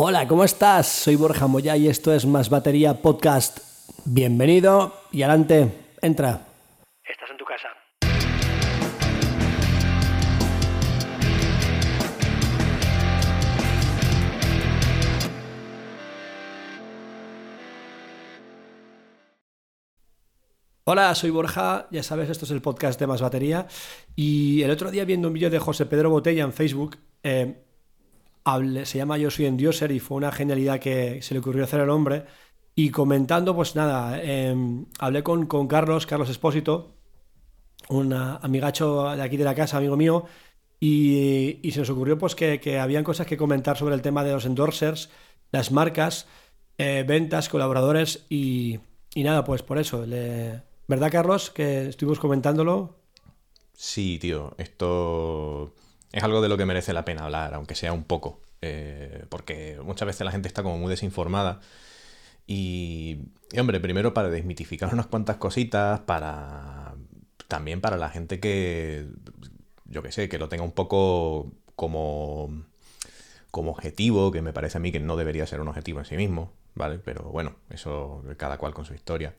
Hola, ¿cómo estás? Soy Borja Moya y esto es Más Batería Podcast. Bienvenido y adelante, entra. Estás en tu casa. Hola, soy Borja, ya sabes, esto es el podcast de Más Batería. Y el otro día viendo un vídeo de José Pedro Botella en Facebook, eh, se llama Yo soy en Dioser y fue una genialidad que se le ocurrió hacer al hombre. Y comentando, pues nada, em, hablé con, con, Carlos, Carlos Espósito, un amigacho de aquí de la casa, amigo mío, y, se nos ocurrió pues que, que, habían cosas que comentar sobre el tema de los endorsers, las marcas, eh, ventas, colaboradores y, y, nada, pues por eso. ¿Verdad, Carlos? Que estuvimos comentándolo. Sí, tío, esto es algo de lo que merece la pena hablar, aunque sea un poco. Eh, porque muchas veces la gente está como muy desinformada. Y, hombre, primero para desmitificar unas cuantas cositas, para. También para la gente que. Yo qué sé, que lo tenga un poco como. como objetivo, que me parece a mí que no debería ser un objetivo en sí mismo, ¿vale? Pero bueno, eso cada cual con su historia.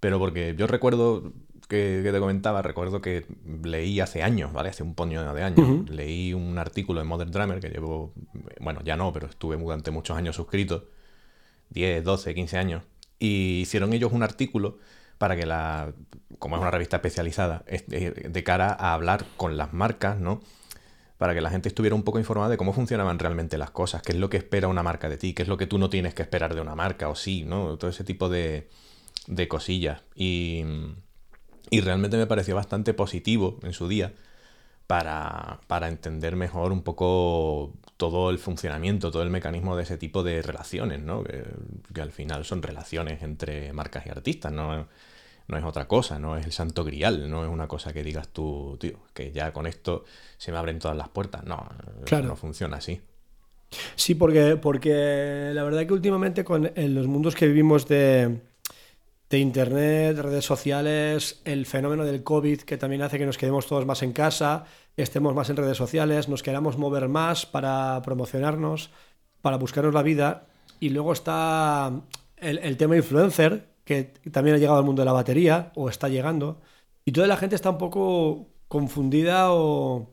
Pero porque yo recuerdo que, te comentaba, recuerdo que leí hace años, ¿vale? Hace un puño de años. Leí un artículo en Modern Drummer que llevo, bueno, ya no, pero estuve durante muchos años suscrito, 10, 12, 15 años. Y hicieron ellos un artículo para que la, como es una revista especializada, de cara a hablar con las marcas, ¿no? Para que la gente estuviera un poco informada de cómo funcionaban realmente las cosas, qué es lo que espera una marca de ti, qué es lo que tú no tienes que esperar de una marca, o sí, ¿no? Todo ese tipo de, de cosillas. Y, y realmente me pareció bastante positivo en su día para, para, entender mejor un poco todo el funcionamiento, todo el mecanismo de ese tipo de relaciones, ¿no? Que, que al final son relaciones entre marcas y artistas, ¿no? no es otra cosa, no es el santo grial, no es una cosa que digas tú, tío, que ya con esto se me abren todas las puertas. No, claro. no funciona así. Sí, porque, porque la verdad que últimamente con en los mundos que vivimos de, de Internet, redes sociales, el fenómeno del COVID que también hace que nos quedemos todos más en casa, estemos más en redes sociales, nos queramos mover más para promocionarnos, para buscarnos la vida. Y luego está el, tema influencer, que también ha llegado al mundo de la batería, o está llegando. Y toda la gente está un poco confundida o,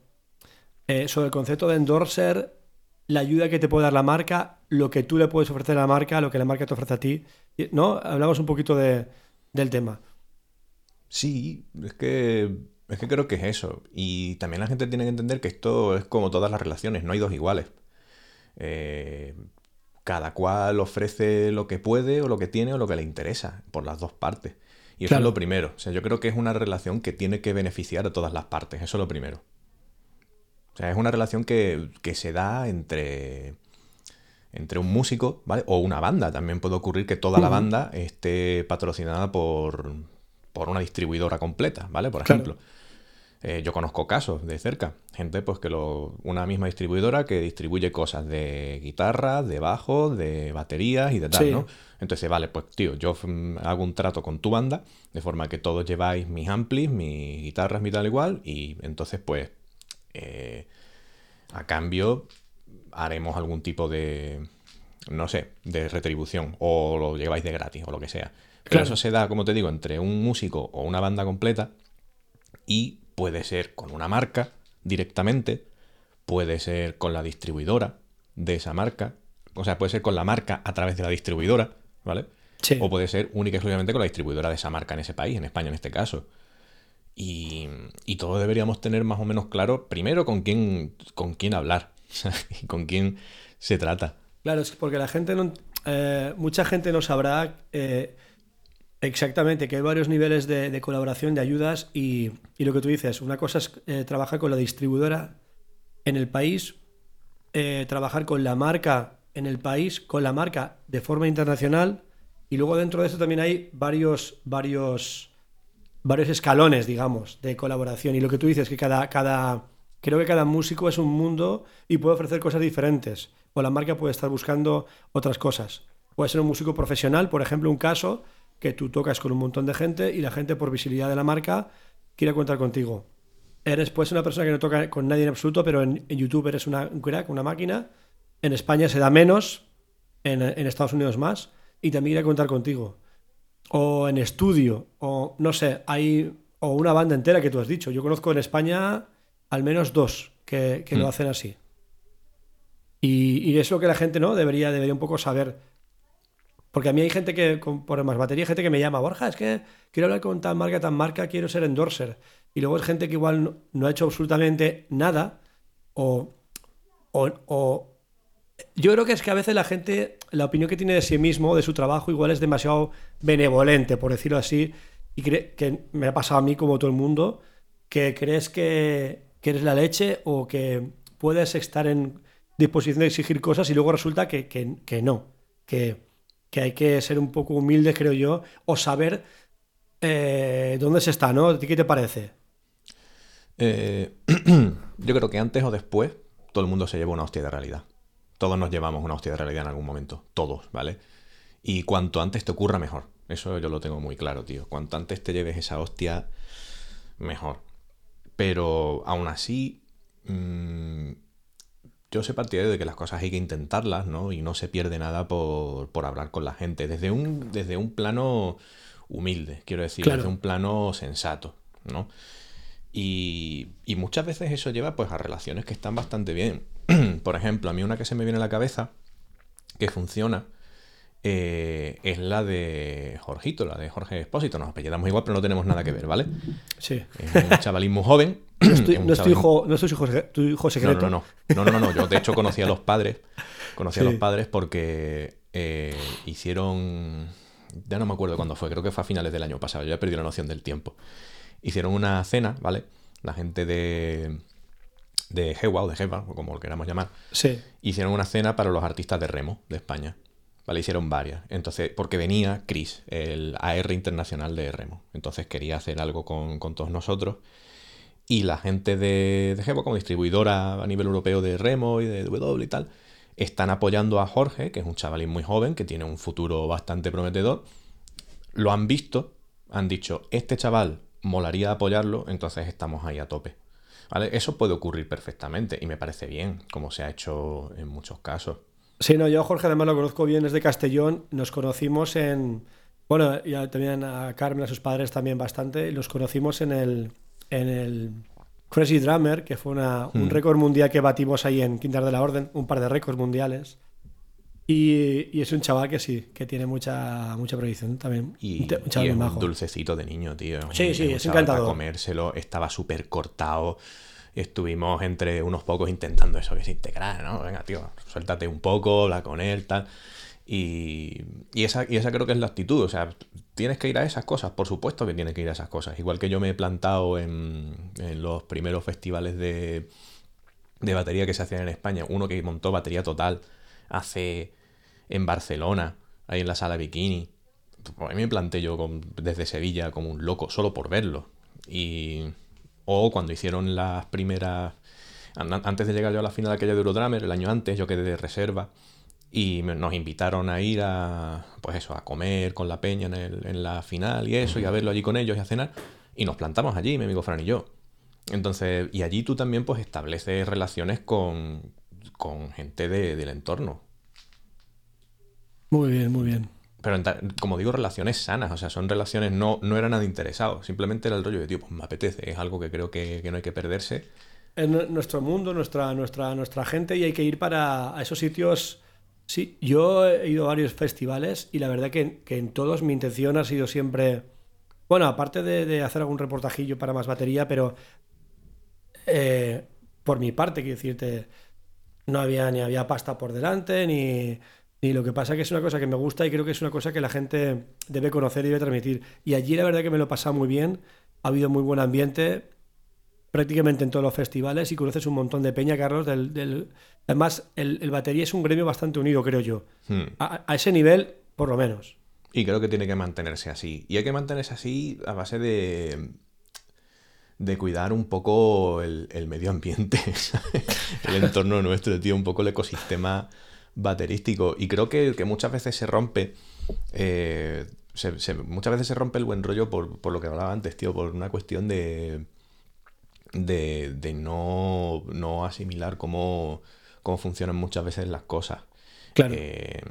eh, sobre el concepto de endorser, la ayuda que te puede dar la marca, lo que tú le puedes ofrecer a la marca, lo que la marca te ofrece a ti. ¿No? Hablamos un poquito de, del tema. Sí, es que, es que creo que es eso. Y también la gente tiene que entender que esto es como todas las relaciones, no hay dos iguales. Eh, cada cual ofrece lo que puede o lo que tiene o lo que le interesa, por las dos partes. Y eso es lo primero. O sea, yo creo que es una relación que tiene que beneficiar a todas las partes. Eso es lo primero. O sea, es una relación que, que se da entre entre un músico, ¿vale? O una banda. También puede ocurrir que toda la banda esté patrocinada por, por una distribuidora completa, ¿vale? Por ejemplo. Eh, yo conozco casos de cerca, gente pues que lo, una misma distribuidora que distribuye cosas de guitarra, de bajo, de baterías y de tal, ¿no? Entonces, vale, pues tío, yo hago un trato con tu banda, de forma que todos lleváis mis amplis, mis guitarras, mi tal igual, y entonces pues eh, a cambio haremos algún tipo de, no sé, de retribución o lo lleváis de gratis o lo que sea. Pero eso se da, como te digo, entre un músico o una banda completa y puede ser con una marca directamente, puede ser con la distribuidora de esa marca, o sea, puede ser con la marca a través de la distribuidora, ¿vale? O puede ser única y exclusivamente con la distribuidora de esa marca en ese país, en España en este caso. Y, y todos deberíamos tener más o menos claro, primero, con quién, con quién hablar. con quién se trata. Claro, es porque la gente. Eh, mucha gente no sabrá eh, exactamente que hay varios niveles de, colaboración, de ayudas, y, lo que tú dices, una cosa es eh, trabajar con la distribuidora en el país, trabajar con la marca en el país, con la marca de forma internacional, y luego dentro de eso también hay varios, varios, varios escalones, digamos, de colaboración. Y lo que tú dices, que cada, cada Creo que cada músico es un mundo y puede ofrecer cosas diferentes. O la marca puede estar buscando otras cosas. Puede ser un músico profesional, por ejemplo, un caso que tú tocas con un montón de gente y la gente por visibilidad de la marca quiere contar contigo. Eres pues una persona que no toca con nadie en absoluto, pero en, YouTube eres una, un crack, una máquina. En España se da menos, en, en Estados Unidos más y también quería contar contigo. O en estudio, o no sé, hay. O una banda entera que tú has dicho. Yo conozco en España al menos dos que, que lo Mm. hacen así. Y, y es lo que la gente no debería, debería un poco saber. Porque a mí hay gente que, con- por más batería, hay gente que me llama, Borja, es que quiero hablar con tal marca, tal marca, quiero ser endorser. Y luego es gente que igual no, no ha hecho absolutamente nada. O, o, o- Yo creo que es que a veces la gente, la opinión que tiene de sí mismo, de su trabajo, igual es demasiado benevolente, por decirlo así. Y cree que me ha pasado a mí, como todo el mundo, que crees que, que eres la leche o que puedes estar en disposición de exigir cosas y luego resulta que, que- no. Que, que hay que ser un poco humilde, creo yo, o saber eh, dónde se está, ¿no? ¿A ti qué te parece? Eh, yo creo que antes o después todo el mundo se lleva una hostia de realidad. Todos nos llevamos una hostia de realidad en algún momento. Todos, ¿vale? Y cuanto antes te ocurra, mejor. Eso yo lo tengo muy claro, tío. Cuanto antes te lleves esa hostia, mejor. Pero aún así, mm, yo soy partidario de que las cosas hay que intentarlas, ¿no? Y no se pierde nada por, por hablar con la gente. Desde un, desde un plano humilde, quiero decir, Claro. desde un plano sensato, ¿no? Y, y muchas veces eso lleva pues a relaciones que están bastante bien. Por ejemplo, a mí una que se me viene a la cabeza, que funciona, eh, es la de Jorgito, la de Jorge Espósito. Nos apellidamos igual, pero no tenemos nada que ver, ¿vale? Sí. Es un chavalín muy joven. No es tu, es no es tu chavalín- hijo, no tu hijo, tu secreto. no, no, no, no, no, no. Yo de hecho conocí a los padres, conocí a los padres porque eh, hicieron, ya no me acuerdo cuándo fue, creo que fue a finales del año pasado, yo ya perdí la noción del tiempo. Hicieron una cena, ¿vale? La gente de de Jewa o de Jeva, o como lo queramos llamar, Sí. hicieron una cena para los artistas de remo de España. ¿Vale? Hicieron varias. Entonces, porque venía Chris, el AR internacional de remo. Entonces quería hacer algo con, todos nosotros. Y la gente de, de Jevo, como distribuidora a nivel europeo de remo y de W y tal, están apoyando a Jorge, que es un chavalín muy joven, que tiene un futuro bastante prometedor. Lo han visto, han dicho, este chaval molaría apoyarlo, entonces estamos ahí a tope. ¿Vale? Eso puede ocurrir perfectamente y me parece bien, como se ha hecho en muchos casos. Sí, no, yo Jorge además lo conozco bien desde Castellón. Nos conocimos en. Bueno, ya también a Carmen, a sus padres también bastante. y Los conocimos en el. En el Crazy Drummer, que fue una- un Hmm. récord mundial que batimos ahí en Quintar de la Orden, un par de récords mundiales. Y, y es un chaval que sí, que tiene mucha, mucha proyección también. Y, un, y es dulcecito de niño, tío. Sí, sí, es para encantador. comérselo, estaba súper cortado. Estuvimos entre unos pocos intentando eso, que se integrar, ¿no? Venga, tío, suéltate un poco, habla con él, tal. Y, y esa, y esa creo que es la actitud. O sea, tienes que ir a esas cosas, por supuesto que tienes que ir a esas cosas. Igual que yo me he plantado en, en los primeros festivales de, de batería que se hacían en España. Uno que montó batería total hace en Barcelona, ahí en la sala bikini. Pues a mí me planté yo desde Sevilla como un loco, solo por verlo. Y. O cuando hicieron las primeras. an- Antes de llegar yo a la final aquella de Eurodrummer, el año antes, yo quedé de reserva. Y nos invitaron a ir a. Pues eso, a comer con la peña en, el- en la final y eso, y a verlo allí con ellos y a cenar. Y nos plantamos allí, mi amigo Fran y yo. Entonces, y allí tú también pues estableces relaciones con, con gente de- del entorno. Muy bien, muy bien. Pero como digo, relaciones sanas, o sea, son relaciones, no, no era nada interesado, simplemente era el rollo de, tío, pues me apetece, es algo que creo que, que no hay que perderse. en nu- nuestro mundo, nuestra, nuestra, nuestra gente y hay que ir para a esos sitios. Sí, yo he ido a varios festivales y la verdad que, que en todos mi intención ha sido siempre, bueno, aparte de, de hacer algún reportajillo para más batería, pero eh, por mi parte, quiero decirte, no había ni había pasta por delante, ni, ni lo que pasa que es una cosa que me gusta y creo que es una cosa que la gente debe conocer y debe transmitir. Y allí la verdad que me lo he pasado muy bien, ha habido muy buen ambiente, prácticamente en todos los festivales y conoces un montón de peña, Carlos. Del, del- Además, el, el batería es un gremio bastante unido, creo yo. Hmm. A, a ese nivel, por lo menos. Y creo que tiene que mantenerse así. Y hay que mantenerse así a base de, de cuidar un poco el, el medio ambiente, el entorno nuestro, tío, un poco el ecosistema baterístico. Y creo que, que muchas veces se rompe, eh, se- se- muchas veces se rompe el buen rollo por, por lo que hablaba antes, tío, por una cuestión de, de, de no, no asimilar cómo, cómo funcionan muchas veces las cosas. Claro. Eh,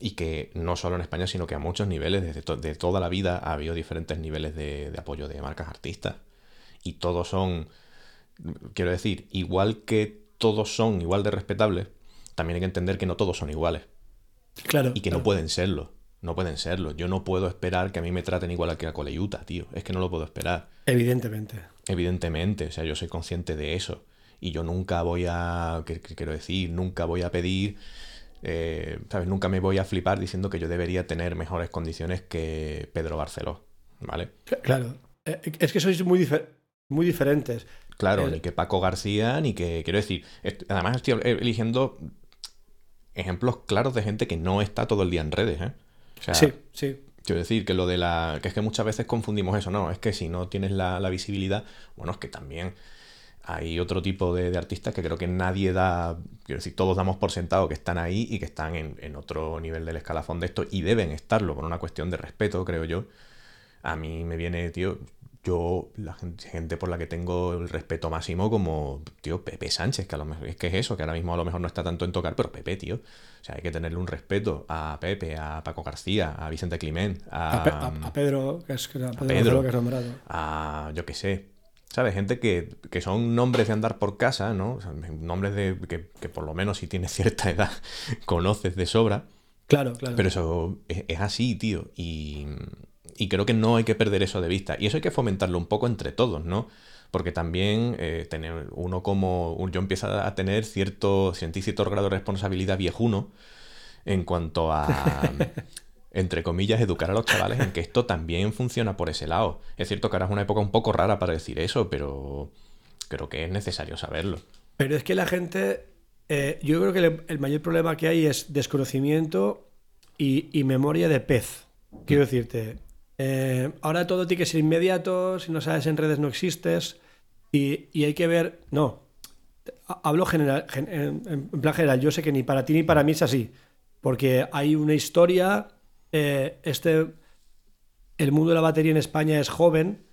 y que no solo en España, sino que a muchos niveles, desde de toda la vida, ha habido diferentes niveles de, de apoyo de marcas artistas. Y todos son, quiero decir, igual que todos son igual de respetables, también hay que entender que no todos son iguales. Claro. Y que claro. no pueden serlo. No pueden serlo. Yo no puedo esperar que a mí me traten igual a que a Coleyuta, tío. Es que no lo puedo esperar. Evidentemente. Evidentemente. O sea, yo soy consciente de eso. Y yo nunca voy a. ¿Qué, qué quiero decir? Nunca voy a pedir. eh, ¿Sabes? Nunca me voy a flipar diciendo que yo debería tener mejores condiciones que Pedro Barceló. ¿Vale? Claro. Eh, Es que sois muy, difer- muy diferentes. Claro, El- ni que Paco García, ni que. Quiero decir. Además, estoy eligiendo ejemplos claros de gente que no está todo el día en redes, ¿eh? O sea, Sí, sí. Quiero decir que lo de la. que es que muchas veces confundimos eso, no, es que si no tienes la, la visibilidad, bueno, es que también hay otro tipo de, de artistas que creo que nadie da. Quiero decir, todos damos por sentado que están ahí y que están en, en otro nivel del escalafón de esto y deben estarlo por una cuestión de respeto, creo yo. A mí me viene, tío, yo, la gente, gente por la que tengo el respeto máximo, como, tío, Pepe Sánchez, que a lo mejor es que es eso, que ahora mismo a lo mejor no está tanto en tocar, pero Pepe, tío. O sea, hay que tenerle un respeto a Pepe, a Paco García, a Vicente Clement, a, A, Pe- a- a Pedro, que es, que- Pedro, Pedro. Nombrado. a, yo qué sé. ¿Sabes? Gente que, que son nombres de andar por casa, ¿no? O sea, nombres de que, que por lo menos si tienes cierta edad conoces de sobra. Claro, claro. Pero eso es, es así, tío. Y, y creo que no hay que perder eso de vista. Y eso hay que fomentarlo un poco entre todos, ¿no? Porque también eh, tener uno como. Yo empiezo a tener cierto. sentí cierto grado de responsabilidad viejuno en cuanto a. entre comillas, educar a los chavales en que esto también funciona por ese lado. Es cierto que ahora es una época un poco rara para decir eso, pero creo que es necesario saberlo. Pero es que la gente, eh, yo creo que el, el mayor problema que hay es desconocimiento y, y memoria de pez. Quiero decirte, eh, ahora todo tiene que ser inmediato, si no sabes en redes no existes y, y hay que ver, no, ha- hablo en, plan general, yo sé que ni para ti ni para mí es así, porque hay una historia, eh, este, el mundo de la batería en España es joven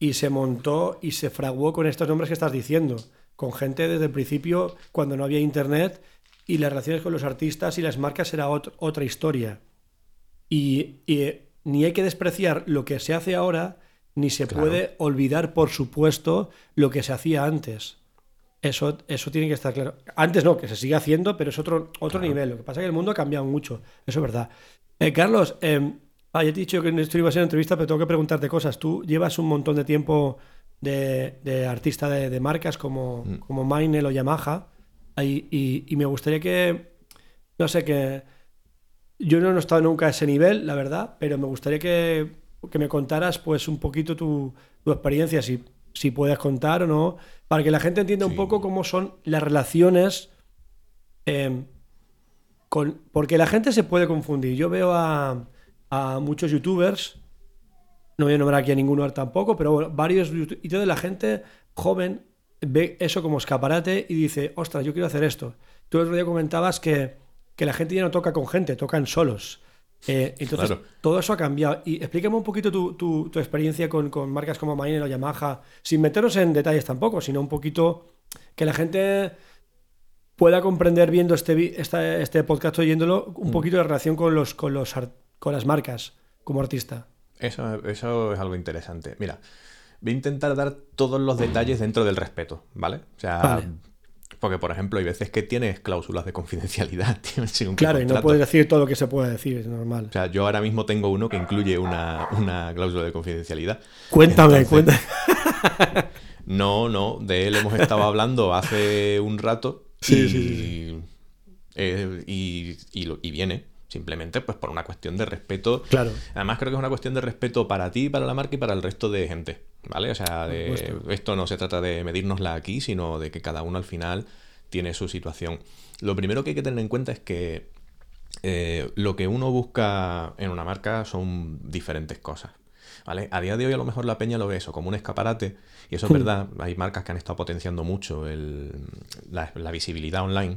y se montó y se fraguó con estos nombres que estás diciendo, con gente desde el principio cuando no había internet y las relaciones con los artistas y las marcas era ot- otra historia. Y, ni hay que despreciar lo que se hace ahora, ni se Claro. puede olvidar, por supuesto, lo que se hacía antes. Eso, eso tiene que estar claro. Antes no, que se sigue haciendo, pero es otro, otro Claro. nivel. Lo que pasa es que el mundo ha cambiado mucho. Eso es verdad. Eh, Carlos, eh, ah, ya te he dicho que esto iba a ser una entrevista, pero tengo que preguntarte cosas. Tú llevas un montón de tiempo de, de artista de, de marcas como, Mm. como Mainel o Yamaha. Y, y- y me gustaría que, no sé, que yo no he estado nunca a ese nivel, la verdad, pero me gustaría que, que me contaras pues un poquito tu, tu experiencia, si, si puedes contar o no, para que la gente entienda un poco cómo son las relaciones eh, con... Porque la gente se puede confundir. Yo veo a, a muchos youtubers, no voy a nombrar aquí a ninguno tampoco, pero bueno, varios youtubers, y toda la gente joven ve eso como escaparate y dice, ostras, yo quiero hacer esto. Tú el otro día comentabas que, que la gente ya no toca con gente, tocan solos. Eh, entonces, Claro. todo eso ha cambiado. Y explícame un poquito tu, tu- tu experiencia con, con marcas como Maine o Yamaha, sin meternos en detalles tampoco, sino un poquito que la gente pueda comprender viendo este, esta- este podcast oyéndolo un Mm. poquito de relación con, los, con, los, con las marcas como artista. Eso, eso es algo interesante. Mira, voy a intentar dar todos los detalles dentro del respeto, ¿vale? O sea, Vale. Porque por ejemplo hay veces que tienes cláusulas de confidencialidad, Claro, y no puedes decir todo lo que se puede decir, es normal. O sea, yo ahora mismo tengo uno que incluye una, una cláusula de confidencialidad. Cuéntame, Entonces, cuéntame. No, no, de él hemos estado hablando hace un rato Sí, y, sí, sí, eh, y, y y viene simplemente pues por una cuestión de respeto. Claro. Además creo que es una cuestión de respeto para ti, para la marca y para el resto de gente, ¿vale? O sea, de- esto no se trata de medirnosla aquí, sino de que cada uno al final tiene su situación. Lo primero que hay que tener en cuenta es que eh, lo que uno busca en una marca son diferentes cosas. ¿Vale? A día de hoy a lo mejor la peña lo ve eso como un escaparate y eso es Hmm. verdad, hay marcas que han estado potenciando mucho el- la, la visibilidad online,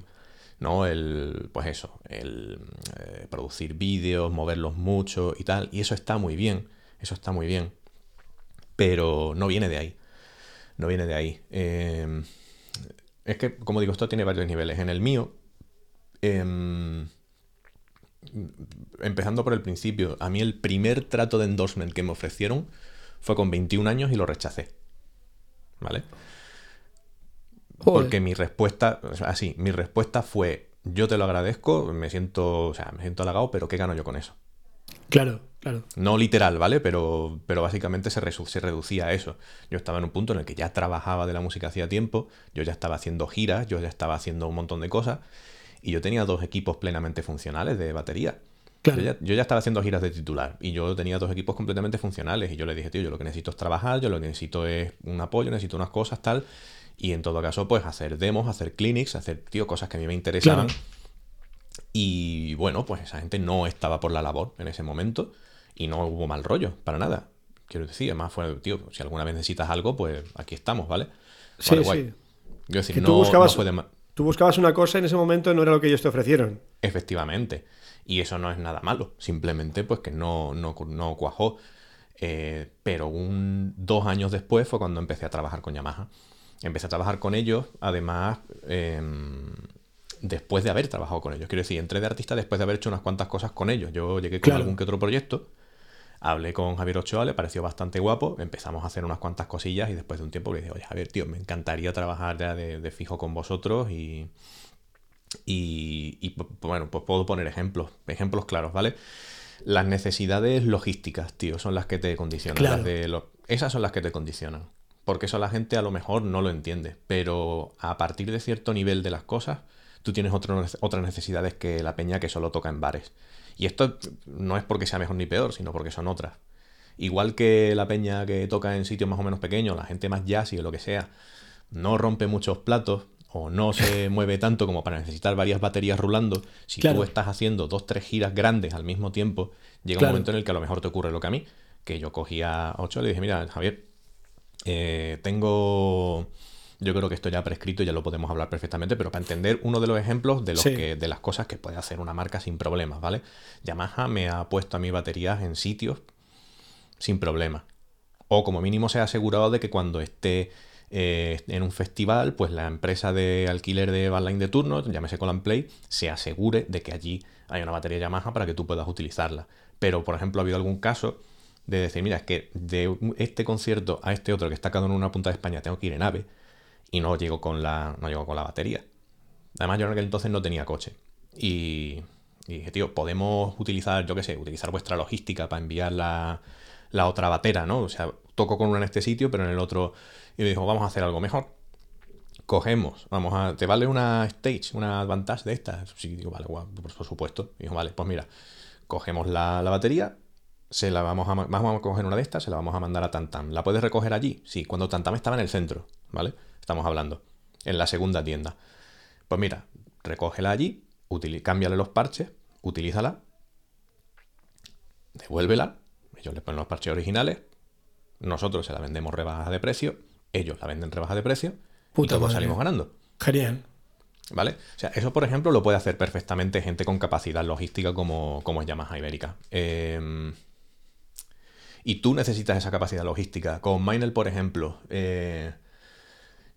¿no? El, pues eso, el eh, producir vídeos, moverlos mucho y tal, y eso está muy bien, eso está muy bien, pero no viene de ahí, no viene de ahí. Eh, es que, como digo, esto tiene varios niveles. En el mío, em, empezando por el principio, a mí el primer trato de endorsement que me ofrecieron fue con 21 años y lo rechacé. ¿Vale? Porque mi respuesta, así, mi respuesta fue, yo te lo agradezco, me siento, o sea, me siento halagado, pero ¿qué gano yo con eso? Claro, claro. No literal, ¿vale? Pero, pero básicamente se, se reducía a eso. Yo estaba en un punto en el que ya trabajaba de la música hacía tiempo, yo ya estaba haciendo giras, yo ya estaba haciendo un montón de cosas, y yo tenía dos equipos plenamente funcionales de batería. Yo, ya, estaba haciendo giras de titular y yo tenía dos equipos completamente funcionales y yo le dije, tío, yo lo que necesito es trabajar, yo lo que necesito es un apoyo, necesito unas cosas, tal. Y en todo caso, pues hacer demos, hacer clinics, hacer, tío, cosas que a mí me interesaban. Y bueno, pues esa gente no estaba por la labor en ese momento y no hubo mal rollo, para nada. Quiero decir, además fue, tío, si alguna vez necesitas algo, pues aquí estamos, ¿vale? Sí, sí. Quiero decir, no, tú, buscabas, tú buscabas una cosa en ese momento no era lo que ellos te ofrecieron. Efectivamente. Y eso no es nada malo. Simplemente, pues que no, no, no cuajó. Eh, pero un, dos años después fue cuando empecé a trabajar con Yamaha. Empecé a trabajar con ellos, además, em, después de haber trabajado con ellos. Quiero decir, entré de artista después de haber hecho unas cuantas cosas con ellos. Yo llegué con algún que otro proyecto, hablé con Javier Ochoa, le pareció bastante guapo, empezamos a hacer unas cuantas cosillas y después de un tiempo le dije, oye, Javier, tío, me encantaría trabajar ya de, fijo con vosotros y, y, bueno, pues puedo poner ejemplos, ejemplos claros, ¿vale? Las necesidades logísticas, tío, son las que te condicionan. de Esas son las que te condicionan porque eso la gente a lo mejor no lo entiende, pero a partir de cierto nivel de las cosas, tú tienes otras necesidades que la peña que solo toca en bares. Y esto no es porque sea mejor ni peor, sino porque son otras. Igual que la peña que toca en sitios más o menos pequeños, la gente más jazz y lo que sea, no rompe muchos platos o no se mueve tanto como para necesitar varias baterías rulando, si tú estás haciendo dos, tres giras grandes al mismo tiempo, llega un momento en el que a lo mejor te ocurre lo que a mí, que yo cogía ocho y le dije, mira, Javier, eh, tengo. Yo creo que esto ya prescrito ya lo podemos hablar perfectamente, pero para entender uno de los ejemplos de, los que, de las cosas que puede hacer una marca sin problemas, ¿vale? Yamaha me ha puesto a mi baterías en sitios sin problemas. O como mínimo se ha asegurado de que cuando esté eh, en un festival, pues la empresa de alquiler de bandline de turno, llámese Colin Play, se asegure de que allí hay una batería Yamaha para que tú puedas utilizarla. Pero, por ejemplo, ha habido algún caso de decir, mira, es que de este concierto a este otro que está cada uno en una punta de España tengo que ir en AVE y no llego con la, no llego con la batería. Además, yo en aquel entonces no tenía coche. Y, dije, tío, podemos utilizar, yo qué sé, utilizar vuestra logística para enviar la, la, otra batera, ¿no? O sea, toco con uno en este sitio, pero en el otro. Y me dijo, vamos a hacer algo mejor. Cogemos, vamos a. ¿Te vale una stage, una advantage de estas? Sí, digo, vale, por supuesto. Y dijo, vale, pues mira, cogemos la, la batería, se la vamos a, vamos a coger una de estas, se la vamos a mandar a Tantam. ¿La puedes recoger allí? Sí, cuando Tantam estaba en el centro, ¿vale? Estamos hablando, en la segunda tienda. Pues mira, recógela allí, cámbiale los parches, utilízala, devuélvela, ellos le ponen los parches originales, nosotros se la vendemos rebaja de precio, ellos la venden rebaja de precio y todos salimos ganando. Genial. ¿Vale? O sea, eso, por ejemplo, lo puede hacer perfectamente gente con capacidad logística como, como es Yamaha Ibérica. Eh, y tú necesitas esa capacidad logística. Con Minel, por ejemplo, eh,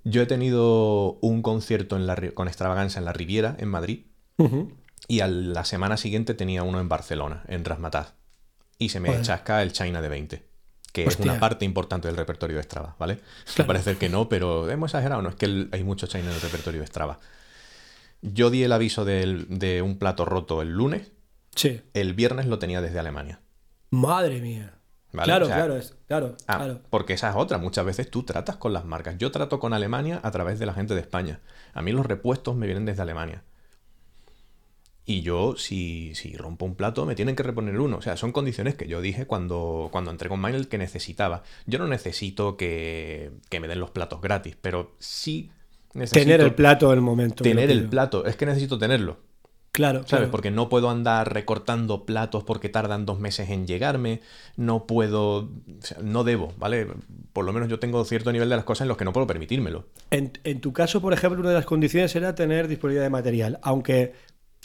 yo he tenido un concierto en la, con extravaganza en la Riviera, en Madrid, y a la semana siguiente tenía uno en Barcelona, en Rasmataz. Y se me chasca el China de 20, que es una parte importante del repertorio de Strava, ¿vale? Claro. Parece que no, pero hemos exagerado, no es que hay mucho China en el repertorio de Strava. Yo di el aviso de un plato roto el lunes. Sí. El viernes lo tenía desde Alemania. Madre mía. Claro, claro, claro, ah, claro. Porque esa es otra. Muchas veces tú tratas con las marcas. Yo trato con Alemania a través de la gente de España. A mí los repuestos me vienen desde Alemania. Y yo, si, si rompo un plato, me tienen que reponer uno. O sea, son condiciones que yo dije cuando, cuando entré con Minel que necesitaba. Yo no necesito que, que me den los platos gratis, pero sí necesito... Tener el plato el momento. Tener el plato. Es que necesito tenerlo. Claro, ¿sabes? Porque no puedo andar recortando platos porque tardan dos meses en llegarme, no puedo, no debo, ¿vale? Por lo menos yo tengo cierto nivel de las cosas en los que no puedo permitírmelo. En, tu caso, por ejemplo, una de las condiciones era tener disponibilidad de material, aunque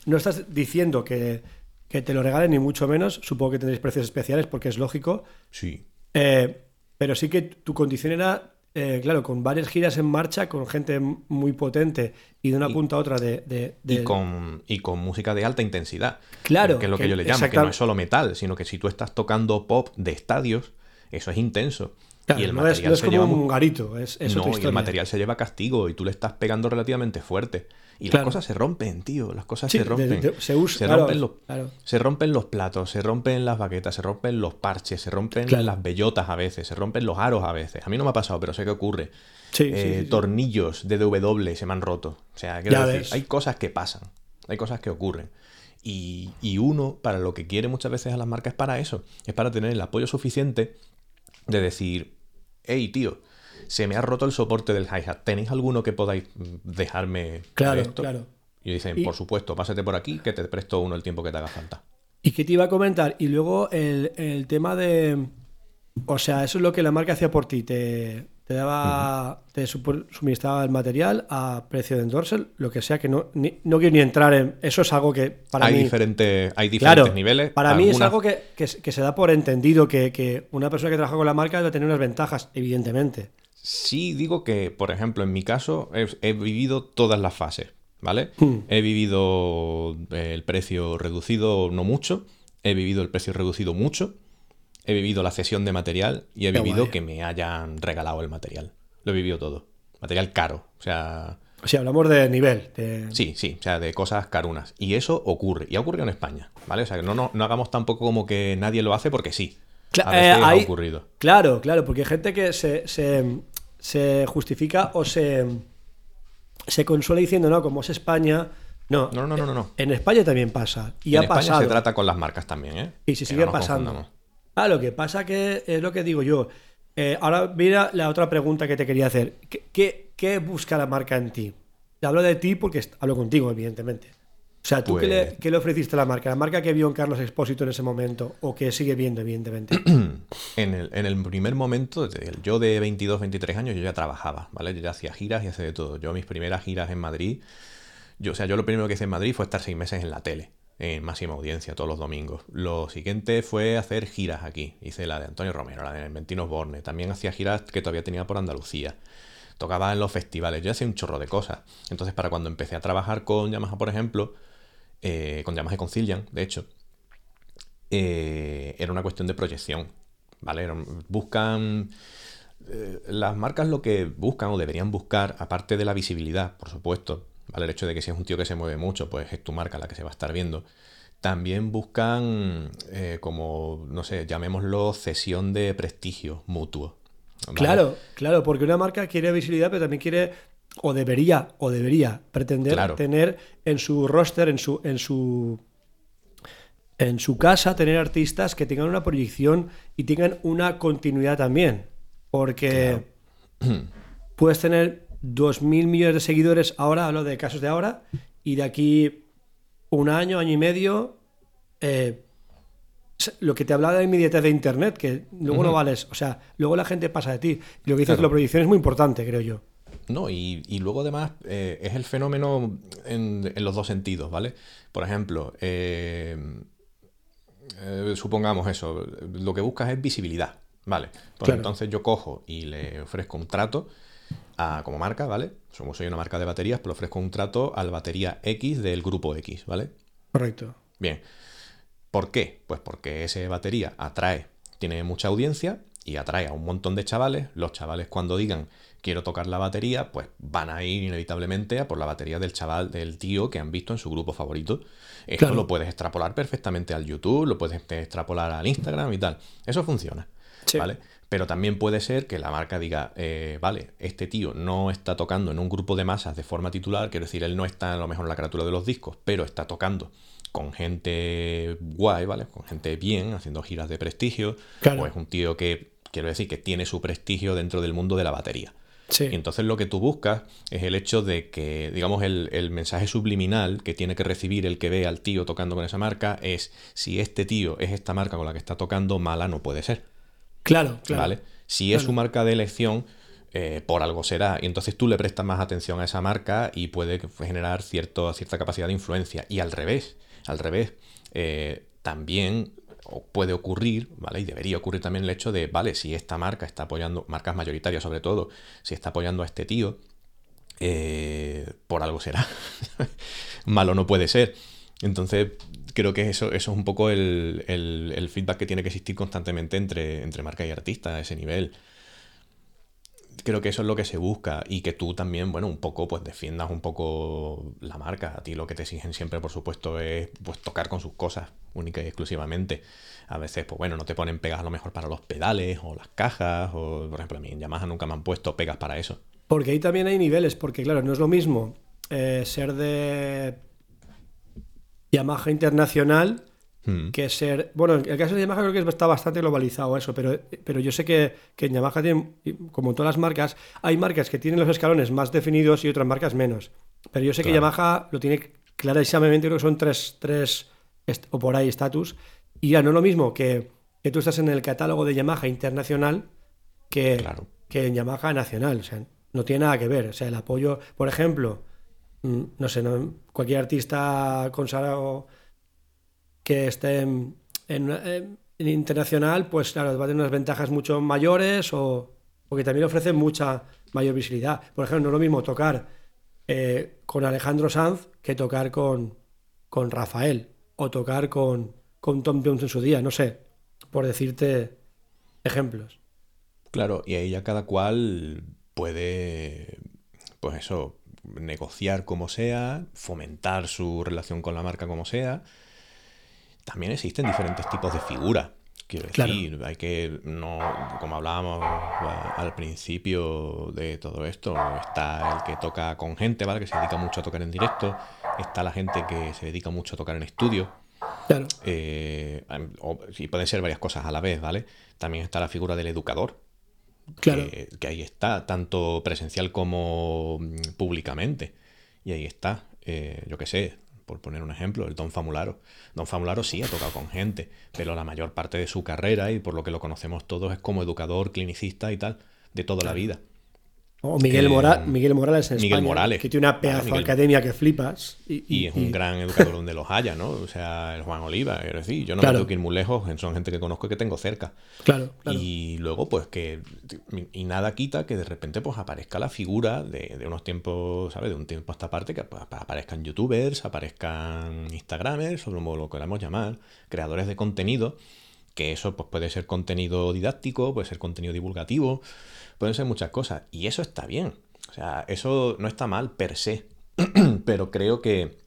no estás diciendo que, te lo regalen ni mucho menos, supongo que tendréis precios especiales porque es lógico. Sí. Eh, pero sí que tu condición era eh, claro, con varias giras en marcha, con gente muy potente y de una punta a otra de... Y, con, y con música de alta intensidad. Claro. Que es lo que, yo le llamo, que no es solo metal, sino que si tú estás tocando pop de estadios, eso es intenso. y el material es, como un garito, es, no, y el material se lleva castigo y tú le estás pegando relativamente fuerte. Y las cosas se rompen, tío. Las cosas se rompen. se, rompen los, se, rompen los, platos, se rompen las baquetas, se rompen los parches, se rompen las bellotas a veces, se rompen los aros a veces. A mí no me ha pasado, pero sé que ocurre. Eh, tornillos de DW se me han roto. O sea, hay cosas que pasan. Hay cosas que ocurren. Y, y uno, para lo que quiere muchas veces a las marcas, es para eso. Es para tener el apoyo suficiente de decir, hey, tío, se me ha roto el soporte del hi-hat. ¿Tenéis alguno que podáis dejarme claro, esto? Claro. Y dicen, por supuesto, pásate por aquí que te presto uno el tiempo que te haga falta. ¿Y qué te iba a comentar? Y luego el, tema de... O sea, eso es lo que la marca hacía por ti. Te, te daba, te suministraba el material a precio de endorsel, lo que sea, que no, no quiero ni entrar en. Eso es algo que para hay mí. Diferente, hay diferentes niveles. Para mí es algo que, que, se da por entendido que, que, una persona que trabaja con la marca debe tener unas ventajas, evidentemente. Sí digo que, por ejemplo, en mi caso he, vivido todas las fases, ¿vale? Hmm. He vivido el precio reducido no mucho, he vivido el precio reducido mucho, he vivido la cesión de material y he vivido que me hayan regalado el material. Lo he vivido todo. Material caro, o sea... O sea, hablamos de nivel. Sí, sí, o sea, de cosas carunas. Y eso ocurre, y ha ocurrido en España, ¿vale? O sea, que no, no, hagamos tampoco como que nadie lo hace porque sí. Eh, ha ocurrido. Claro, claro, porque hay gente que se, se justifica o se, se consuela diciendo, no, como es España. No, no, no, no, no. En España también pasa. Y en ha España pasado. se trata con las marcas también, ¿eh? Y si sigue pasando. Ah, lo que pasa que es lo que digo yo. Eh, ahora mira la otra pregunta que te quería hacer. ¿Qué, ¿Qué, busca la marca en ti? Te hablo de ti porque hablo contigo, evidentemente. O sea, ¿tú qué, le, pues qué, ofreciste a la marca? ¿La marca que vio en Carlos Expósito en ese momento o que sigue viendo, evidentemente? en, el, en el primer momento, yo de 22, 23 años, yo ya trabajaba, ¿vale? Yo ya hacía giras y hacía de todo. Yo mis primeras giras en Madrid, yo, o sea, yo lo primero que hice en Madrid fue estar seis meses en la tele, en máxima audiencia, todos los domingos. Lo siguiente fue hacer giras aquí. Hice la de Antonio Romero, la de Ventinos Borne. También hacía giras que todavía tenía por Andalucía tocaba en los festivales, yo hacía un chorro de cosas. Entonces, para cuando empecé a trabajar con Yamaha, por ejemplo, eh, con llamas de Concilian, de hecho, eh, era una cuestión de proyección, ¿vale? buscan... Eh, las marcas lo que buscan o deberían buscar, aparte de la visibilidad, por supuesto, ¿vale? El hecho de que si es un tío que se mueve mucho, pues es tu marca la que se va a estar viendo. También buscan, como, no sé, llamémoslo cesión de prestigio mutuo. Claro, claro, porque una marca quiere visibilidad, pero también quiere o debería, o debería pretender tener en su roster, en su, en su en su casa, tener artistas que tengan una proyección y tengan una continuidad también. Porque puedes tener 2.000 millones de seguidores ahora, hablo de casos de ahora, y de aquí un año, año y medio, eh, lo que te hablaba de la inmediatez de Internet, que luego no vales, o sea, luego la gente pasa de ti. Y lo que dices la proyección es muy importante, creo yo. No, y, luego además eh, es el fenómeno en, los dos sentidos, ¿vale? Por ejemplo, eh, eh, supongamos eso, lo que buscas es visibilidad, ¿vale? Pues entonces yo cojo y le ofrezco un trato a, como marca, ¿vale? Como soy una marca de baterías, pues le ofrezco un trato al batería X del grupo X, ¿vale? Correcto. Bien. ¿Por qué? Pues porque ese batería atrae, tiene mucha audiencia y atrae a un montón de chavales. Los chavales cuando digan quiero tocar la batería, pues van a ir inevitablemente a por la batería del chaval, del tío que han visto en su grupo favorito. Esto lo puedes extrapolar perfectamente al YouTube, lo puedes extrapolar al Instagram y tal. Eso funciona. ¿Vale? Pero también puede ser que la marca diga, eh, vale, este tío no está tocando en un grupo de masas de forma titular, quiero decir, él no está a lo mejor en la carátula de los discos, pero está tocando con gente guay, ¿vale? Con gente bien, haciendo giras de prestigio. O es un tío que, quiero decir, que tiene su prestigio dentro del mundo de la batería. Y entonces lo que tú buscas es el hecho de que, digamos, el, mensaje subliminal que tiene que recibir el que ve al tío tocando con esa marca es si este tío es esta marca con la que está tocando, mala no puede ser. Claro, claro. ¿Vale? Si es su marca de elección, eh, por algo será. Y entonces tú le prestas más atención a esa marca y puede generar cierto, cierta capacidad de influencia. Y al revés, al revés, eh, también puede ocurrir, ¿vale? Y debería ocurrir también el hecho de, vale, si esta marca está apoyando, marcas mayoritarias sobre todo, si está apoyando a este tío, eh, por algo será. Malo no puede ser. Entonces, creo que eso, es un poco el, el, feedback que tiene que existir constantemente entre, entre marca y artista a ese nivel creo que eso es lo que se busca y que tú también, bueno, un poco pues defiendas un poco la marca. A ti lo que te exigen siempre, por supuesto, es pues tocar con sus cosas, única y exclusivamente. A veces, pues bueno, no te ponen pegas a lo mejor para los pedales o las cajas, o por ejemplo, a mí en Yamaha nunca me han puesto pegas para eso. Porque ahí también hay niveles, porque claro, no es lo mismo eh, ser de Yamaha Internacional Hmm. que ser. Bueno, en el caso de Yamaha creo que está bastante globalizado eso, pero, pero yo sé que, que en Yamaha tiene, como en todas las marcas, hay marcas que tienen los escalones más definidos y otras marcas menos. Pero yo sé que Yamaha lo tiene clarísimamente, creo que son tres, tres o por ahí estatus. Y ya no es lo mismo que, que, tú estás en el catálogo de Yamaha internacional que, que en Yamaha nacional. O sea, no tiene nada que ver. O sea, el apoyo, por ejemplo, mm, no sé, cualquier artista consagrado que esté en, internacional, pues claro, va a tener unas ventajas mucho mayores o porque también ofrece mucha mayor visibilidad. Por ejemplo, no es lo mismo tocar eh, con Alejandro Sanz que tocar con, con Rafael o tocar con, con Tom Jones en su día, no sé, por decirte ejemplos. Claro, y ahí ya cada cual puede, pues eso, negociar como sea, fomentar su relación con la marca como sea también existen diferentes tipos de figuras. Quiero decir, hay que, no, como hablábamos al principio de todo esto, está el que toca con gente, ¿vale? Que se dedica mucho a tocar en directo, está la gente que se dedica mucho a tocar en estudio. Claro. Eh, y pueden ser varias cosas a la vez, ¿vale? También está la figura del educador. Claro. Que, que ahí está, tanto presencial como mm, públicamente. Y ahí está, eh, yo qué sé, por poner un ejemplo, el Don Famularo. Don Famularo sí ha tocado con gente, pero la mayor parte de su carrera, y por lo que lo conocemos todos, es como educador, clinicista y tal, de toda la vida. O Miguel, Miguel Morales en Miguel Morales. que tiene una pedazo de academia que flipas. Y, es un gran educador donde los haya, ¿no? O sea, el Juan Oliva, es decir, yo no tengo que ir muy lejos, son gente que conozco y que tengo cerca. Claro, Y luego, pues que. Y nada quita que de repente pues aparezca la figura de, unos tiempos, ¿sabes? De un tiempo a esta parte, que pues, aparezcan youtubers, aparezcan instagramers, o como lo queramos llamar, creadores de contenido, que eso pues puede ser contenido didáctico, puede ser contenido divulgativo pueden ser muchas cosas. Y eso está bien. O sea, eso no está mal per se. Pero creo que,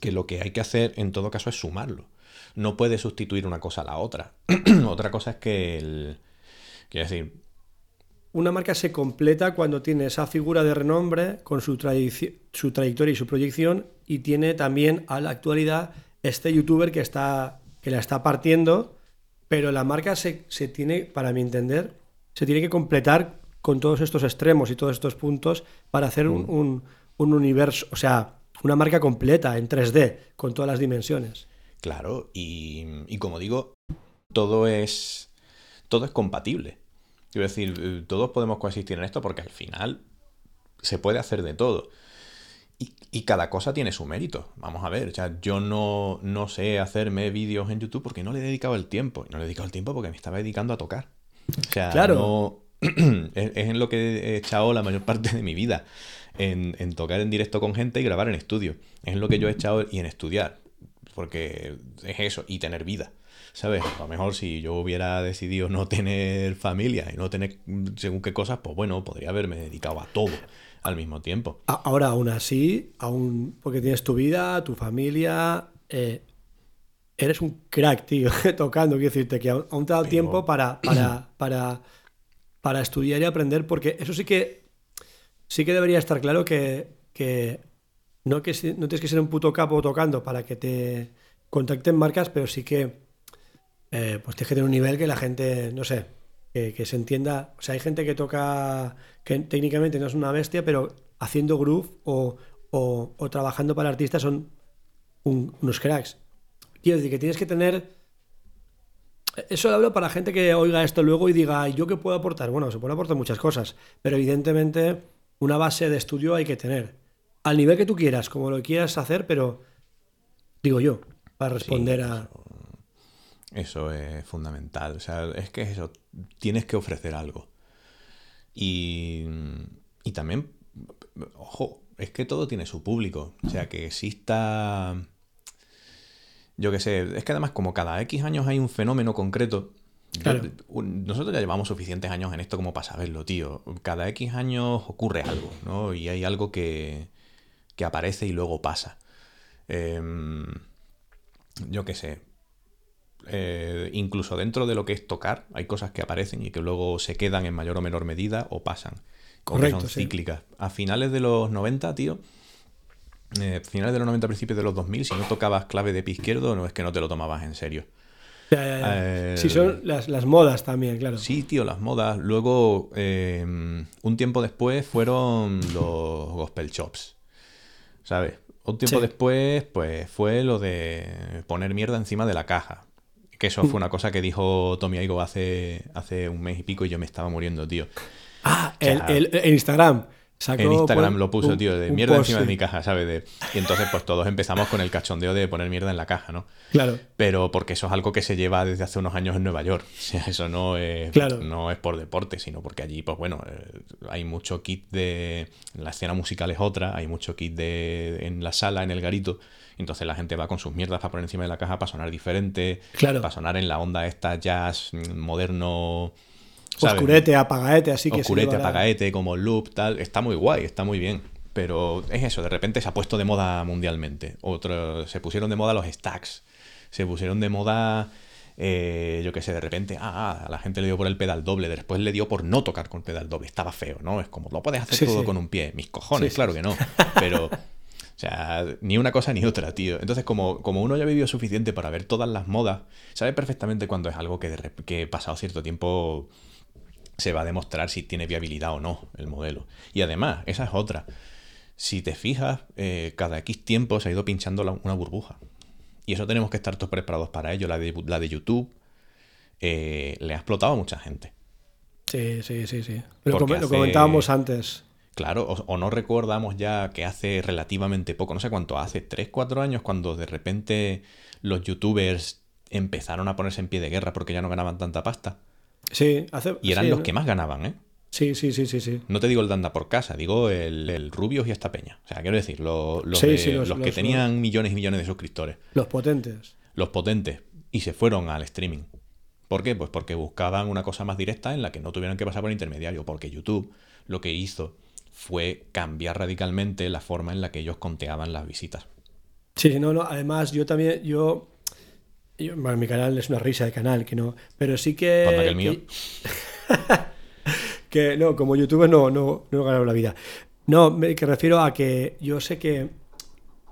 que lo que hay que hacer en todo caso es sumarlo. No puede sustituir una cosa a la otra. otra cosa es que el. Quiero decir. Una marca se completa cuando tiene esa figura de renombre con su, su trayectoria y su proyección y tiene también a la actualidad este youtuber que, está, que la está partiendo, pero la marca se, se tiene, para mi entender, se tiene que completar con todos estos extremos y todos estos puntos para hacer un, mm. universo, o sea, una marca completa en 3D, con todas las dimensiones. Claro, y, como digo, todo es, todo es compatible. Quiero decir, eh, todos podemos coexistir en esto porque al final se puede hacer de todo. Y, cada cosa tiene su mérito. Vamos a ver, o sea, yo no, no sé hacerme vídeos en YouTube porque no le he dedicado el tiempo. No le he dedicado el tiempo porque me estaba dedicando a tocar. O sea, claro. es, en lo que he echado la mayor parte de mi vida. En, tocar en directo con gente y grabar en estudio. Es en lo que yo he echado y en estudiar. Porque es eso, y tener vida. ¿Sabes? A lo mejor si yo hubiera decidido no tener familia y no tener según qué cosas, pues bueno, podría haberme dedicado a todo al mismo tiempo. Ahora, aún así, aún porque tienes tu vida, tu familia, eh, eres un crack, tío, tocando. Quiero decirte que aún te ha dado tiempo para, para, para, para, estudiar y aprender, porque eso sí que sí que debería estar claro que, que no, que no tienes que ser un puto capo tocando para que te contacten marcas, pero sí que eh, pues tienes que tener un nivel que la gente, no sé, que, se entienda. O sea, hay gente que toca que técnicamente no es una bestia, pero haciendo groove o, o, trabajando para artistas son unos cracks. Quiero decir que tienes que tener... Eso lo hablo para gente que oiga esto luego y diga, ¿yo qué puedo aportar? Bueno, se pueden aportar muchas cosas, pero evidentemente una base de estudio hay que tener. Al nivel que tú quieras, como lo quieras hacer, pero digo yo, para responder a... Eso es fundamental. O sea, es que eso, tienes que ofrecer algo. Y, y también, ojo, es que todo tiene su público. O sea, que exista... Yo qué sé, es que además como cada X años hay un fenómeno concreto, Claro. yo- nosotros ya llevamos suficientes años en esto como para saberlo, tío. Cada X años ocurre algo, ¿no? Y hay algo que, que aparece y luego pasa. Em, yo qué sé. Eh, incluso dentro de lo que es tocar, hay cosas que aparecen y que luego se quedan en mayor o menor medida o pasan. Correcto, son sí. cíclicas. A finales de los 90, tío. Eh, finales de los 90, principios de los 2000, si no tocabas clave de pie izquierdo, no es que no te lo tomabas en serio. Ya, ya, ya. Eh, Sí, son las, las modas también, claro. Sí, tío, las modas. Luego, eh, un tiempo después fueron los gospel chops. ¿Sabes? Un tiempo Sí. después, pues fue lo de poner mierda encima de la caja. Que eso fue una cosa que dijo Tommy Aigo hace, hace un mes y pico y yo me estaba muriendo, tío. Ah, sea, el, el- Instagram. Sacó, en Instagram pues, lo puso, un- tío, de mierda post, encima de mi caja, ¿sabes? De- y entonces, pues todos empezamos con el cachondeo de poner mierda en la caja, ¿no? Claro. Pero porque eso es algo que se lleva desde hace unos años en Nueva York. O sea, eso no es, Claro. no es por deporte, sino porque allí, pues bueno, eh, hay mucho kit de. La escena musical es otra, hay mucho kit de en la sala, en el garito. Entonces la gente va con sus mierdas para poner encima de la caja para sonar diferente, Claro. para sonar en la onda esta jazz mm, moderno. ¿Sabes? Oscurete, apagaete, así que Oscurete, la- apagaete, como loop, tal. Está muy guay, está muy bien. Pero es eso, de repente se ha puesto de moda mundialmente. Otro, se pusieron de moda los stacks. Se pusieron de moda, eh, yo qué sé, de repente, ah, ah, a la gente le dio por el pedal doble. Después le dio por no tocar con pedal doble. Estaba feo, ¿no? Es como, lo puedes hacer Sí, todo sí. con un pie. Mis cojones, Sí, claro que no. Pero, o sea, ni una cosa ni otra, tío. Entonces, como, como uno ya ha vivido suficiente para ver todas las modas, sabe perfectamente cuando es algo que, de que pasado cierto tiempo se va a demostrar si tiene viabilidad o no el modelo. Y además, esa es otra. Si te fijas, eh, cada X tiempo se ha ido pinchando la- una burbuja. Y eso tenemos que estar todos preparados para ello. La de, la de YouTube eh, le ha explotado a mucha gente. Sí, sí, sí, sí. Lo, lo comentábamos antes. Claro, o, o no recordamos ya que hace relativamente poco, no sé cuánto, hace 3, 4 años, cuando de repente los youtubers empezaron a ponerse en pie de guerra porque ya no ganaban tanta pasta. Sí, hace. Y eran sí, los ¿no? que más ganaban, ¿eh? Sí, sí, sí, sí, sí. No te digo el de anda por casa, digo el, el Rubios y esta peña. O sea, quiero decir, lo- los, Sí, de- sí, los- los que tenían millones y millones de suscriptores, Los potentes. los potentes, y se fueron al streaming. ¿Por qué? Pues porque buscaban una cosa más directa en la que no tuvieran que pasar por intermediario, porque YouTube lo que hizo fue cambiar radicalmente la forma en la que ellos conteaban las visitas. Sí, sí, no, no. Además, yo también, yo, yo- bueno, mi canal es una risa de canal, que no, pero sí que, que el mío. que no, como youtuber no, no, no he ganado la vida. No, me que refiero a que yo sé que,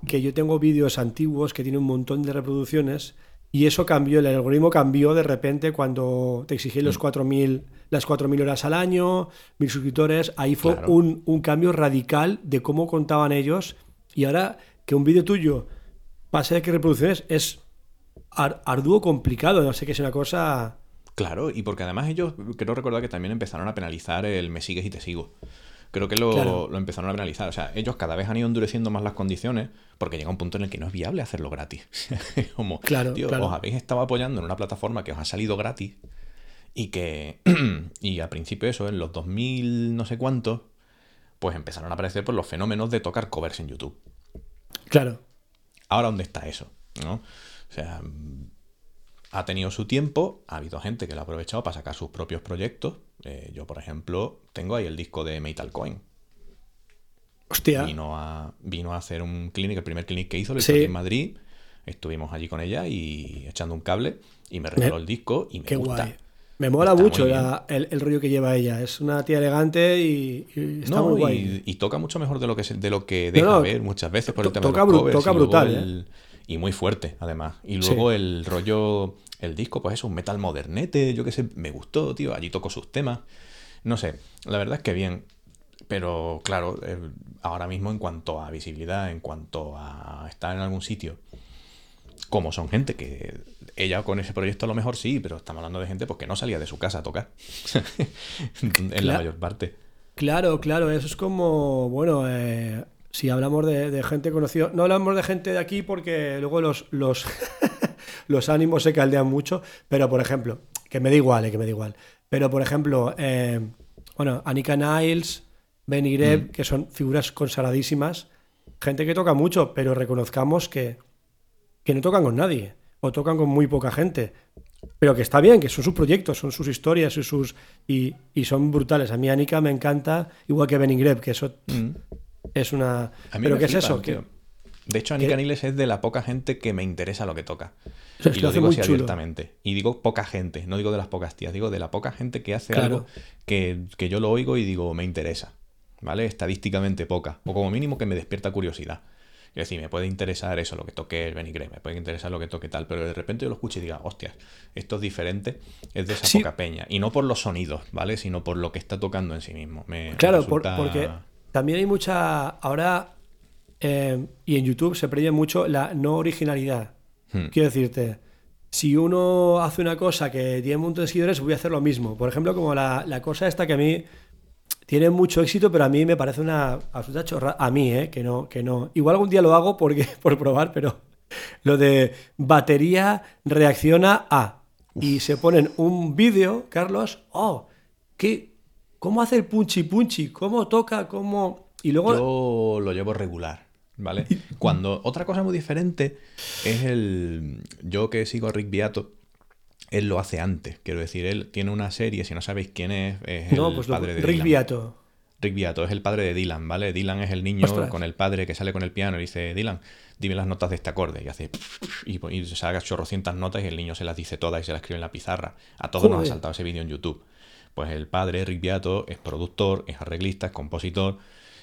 que yo tengo vídeos antiguos que tienen un montón de reproducciones y eso cambió, el algoritmo cambió de repente cuando te exigí Mm. los 4.000, las 4.000 horas al año, 1.000 suscriptores, ahí fue Claro. un, un cambio radical de cómo contaban ellos y ahora que un vídeo tuyo pase de que reproducciones es ar- arduo complicado, no sé que es una cosa... Claro, y porque además ellos, creo recordar que también empezaron a penalizar el me sigues y te sigo. Creo que lo, Claro. lo empezaron a penalizar. O sea, ellos cada vez han ido endureciendo más las condiciones porque llega un punto en el que no es viable hacerlo gratis. Como, Claro, tío, claro. os habéis estado apoyando en una plataforma que os ha salido gratis y que, y al principio eso, en los 2000 no sé cuántos, pues empezaron a aparecer por los fenómenos de tocar covers en YouTube. Claro, Ahora, ¿dónde está eso? ¿No? O sea, mm, ha tenido su tiempo, ha habido gente que lo ha aprovechado para sacar sus propios proyectos. Eh, yo, por ejemplo, tengo ahí el disco de Metal Coin. hostia, Vino a, vino a hacer un clinic, el primer clinic que hizo, lo hizo Sí. aquí en Madrid. Estuvimos allí con ella y echando un cable y me regaló Me- el disco y me qué gusta. guay. Me mola Está mucho la- el, el rollo que lleva ella. Es una tía elegante y, y está No, muy guay. y, y toca mucho mejor de lo que de lo que deja no, ver muchas veces por el tema toca de los covers toca brutal, ¿eh? Y muy fuerte además y luego el rollo el disco pues es un metal modernete yo qué sé me gustó tío allí tocó sus temas no sé la verdad es que bien pero claro eh, ahora mismo en cuanto a visibilidad en cuanto a estar en algún sitio como son gente que ella con ese proyecto a lo mejor sí, pero estamos hablando de gente pues, que no salía de su casa a tocar. en la mayor parte. Claro, claro, eso es como, bueno, eh, si hablamos de, de gente conocida, no hablamos de gente de aquí porque luego los, los, los ánimos se caldean mucho, pero por ejemplo, que me da igual, eh, que me da igual. Pero por ejemplo, eh, bueno, Anika Niles, Benny Greb, Mm. que son figuras consagradísimas, gente que toca mucho, pero reconozcamos que, que no tocan con nadie, o tocan con muy poca gente. Pero que está bien, que son sus proyectos, son sus historias y sus. y, y son brutales. A mí Anika me encanta, igual que Benny Greb, que eso Mm. Es una. A mí pero ¿qué es eso? tío. De hecho, Anika Niles es de la poca gente que me interesa lo que toca. O sea, es y lo digo así chulo. abiertamente. Y digo poca gente, no digo de las pocas tías, digo de la poca gente que hace Claro. algo que, que yo lo oigo y digo, me interesa. ¿Vale? Estadísticamente poca. O como mínimo que me despierta curiosidad. Es decir, me puede interesar eso, lo que toque el Benny Grey, me puede interesar lo que toque tal, pero de repente yo lo escucho y diga, hostias, esto es diferente, es de esa Sí. poca peña. Y no por los sonidos, ¿vale? Sino por lo que está tocando en sí mismo. Me, me Claro, por- porque también hay mucha. Ahora. eh, y en YouTube se premia mucho la no originalidad. Hmm. Quiero decirte, si uno hace una cosa que tiene un montón de seguidores, voy a hacer lo mismo. Por ejemplo, como la, la cosa esta que a mí tiene mucho éxito, pero a mí me parece una absoluta chorra. A mí, ¿eh? Que no, que no. Igual algún día lo hago porque, por probar, pero lo de batería reacciona a. Y se ponen un vídeo, Carlos, oh, ¿qué? ¿Cómo hace el punchi punchi? ¿Cómo toca? ¿Cómo...? Y luego... Yo lo llevo regular, ¿vale? Cuando otra cosa muy diferente es el yo que sigo a Rick Beato, él lo hace antes, quiero decir, él tiene una serie, si no sabéis quién es, es no, el pues lo, padre de Rick Dylan. Beato. Rick Beato es el padre de Dylan, ¿vale? Dylan es el niño Ostras. con el padre que sale con el piano y dice, Dylan, dime las notas de este acorde. Y hace... Y, y se haga chorrocientas notas y el niño se las dice todas y se las escribe en la pizarra. A todos nos ha saltado ese vídeo en YouTube. Pues el padre, Rick Beato, es productor, es arreglista, es compositor.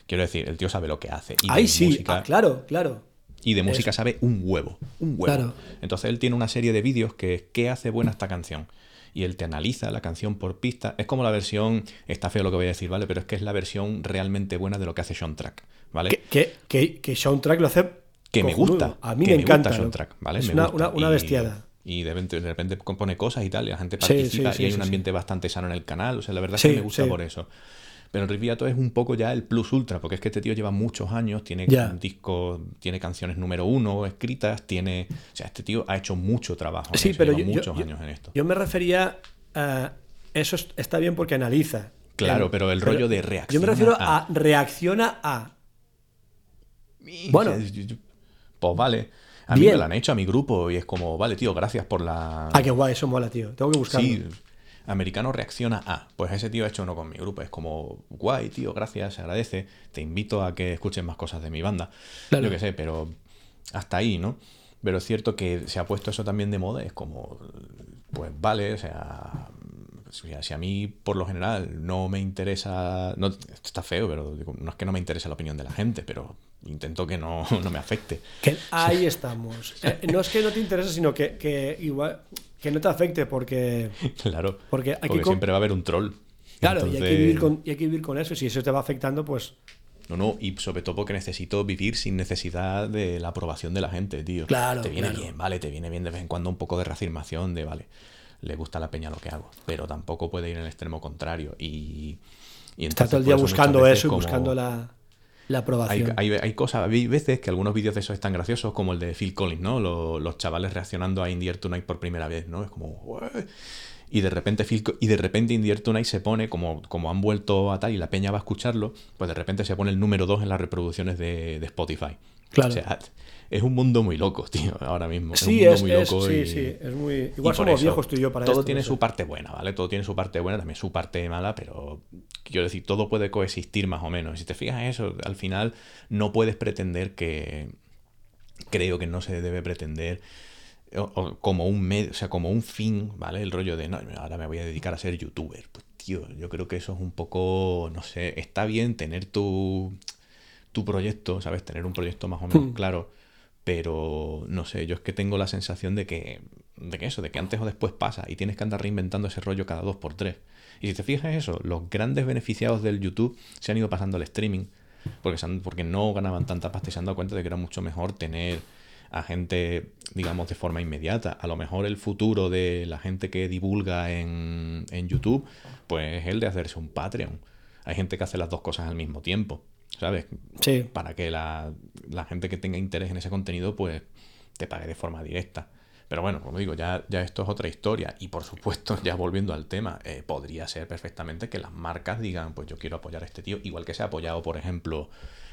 Quiero decir, el tío sabe lo que hace. Y Ahí sí, música, ah, claro, claro. y de música sabe un huevo. Un huevo. Claro. Entonces él tiene una serie de vídeos que es ¿qué hace buena esta canción? Y él te analiza la canción por pista. Es como la versión, está feo lo que voy a decir, ¿vale? Pero es que es la versión realmente buena de lo que hace Sean Track, ¿vale? Que, que, que, que Soundtrack lo hace que me gusta. A mí que me encanta. gusta ¿no? Soundtrack, ¿vale? Es Me una, gusta. una, una bestiada. Y de repente, de repente compone cosas y tal, y la gente participa sí, sí, y hay un ambiente bastante sano en el canal. O sea, la verdad es que me gusta por eso. Pero Rick Beato es un poco ya el plus ultra, porque es que este tío lleva muchos años, tiene Ya. un disco, tiene canciones número uno escritas, tiene. O sea, este tío ha hecho mucho trabajo. en Sí, eso, pero lleva yo, yo- muchos yo- años en esto. yo me refería a... Eso es- está bien porque analiza. Claro, Eh, pero el rollo de Yo reacciona me refiero a- a reacciona a. Y- Bueno. Pues vale. A mí me lo han hecho a mi grupo y es como, vale, tío, gracias por la. Ah, qué guay, eso mola, tío. Tengo que buscarlo. Sí, americano reacciona a. Pues ese tío ha hecho uno con mi grupo. Es como, guay, tío, gracias, se agradece. Te invito a que escuchen más cosas de mi banda. Claro. Yo qué sé, pero hasta ahí, ¿no? Pero es cierto que se ha puesto eso también de moda. Es como, pues vale, o sea. Si a- mí, por lo general, no me interesa. No, está feo, pero digo, no es que no me interese la opinión de la gente, pero intento que no, no me afecte. Que ahí estamos. Eh, no es que no te interese, sino que, que igual que no te afecte porque Claro. Porque hay que porque siempre va a haber un troll. claro, y hay que vivir con y hay que vivir con eso. Si eso te va afectando, pues No, no, y sobre todo porque necesito vivir sin necesidad de la aprobación de la gente, tío. Claro, Te viene claro. bien, vale, te viene bien de vez en cuando un poco de reafirmación de, vale, le gusta la peña lo que hago, pero tampoco puede ir en el extremo contrario. Y, y está todo el día buscando eso y como- buscando la, la Hay, aprobación. hay, hay cosas, hay veces que algunos vídeos de esos están graciosos, como el de Phil Collins, ¿no? Los, los chavales reaccionando a In the Air Tonight por primera vez, ¿no? Es como... "Ué". Y de repente Phil y de repente In the Air Tonight se pone, como, como han vuelto a tal y la peña va a escucharlo, pues de repente se pone el número 2 en las reproducciones de, de Spotify. Claro. O sea, es un mundo muy loco, tío, ahora mismo. sí, es un mundo es, muy es- loco sí, y- sí, es muy igual somos eso, viejos tú y yo para todo esto, tiene no sé. su parte buena, ¿vale? Todo tiene su parte buena, también su parte mala, pero quiero decir, todo puede coexistir más o menos. Y si te fijas en eso, al final no puedes pretender que. Creo que no se debe pretender o- o como un medio, o sea, como un fin, ¿vale? El rollo de, no, ahora me voy a dedicar a ser youtuber. Pues, tío, yo creo que eso es un poco, no sé, está bien tener tu, tu proyecto, ¿sabes? Tener un proyecto más o menos Hmm. claro, pero no sé, yo es que tengo la sensación de que, de que eso, de que antes o después pasa y tienes que andar reinventando ese rollo cada dos por tres. Y si te fijas eso, los grandes beneficiados del YouTube se han ido pasando al streaming porque, porque no ganaban tanta pasta y se han dado cuenta de que era mucho mejor tener a gente, digamos, de forma inmediata. A lo mejor el futuro de la gente que divulga en, en YouTube, pues es el de hacerse un Patreon. Hay gente que hace las dos cosas al mismo tiempo, ¿sabes? Sí. Para que la, la gente que tenga interés en ese contenido, pues te pague de forma directa. Pero bueno, como digo, ya, ya esto es otra historia. Y por supuesto, ya volviendo al tema, eh, podría ser perfectamente que las marcas digan, pues yo quiero apoyar a este tío, igual que se ha apoyado, por ejemplo,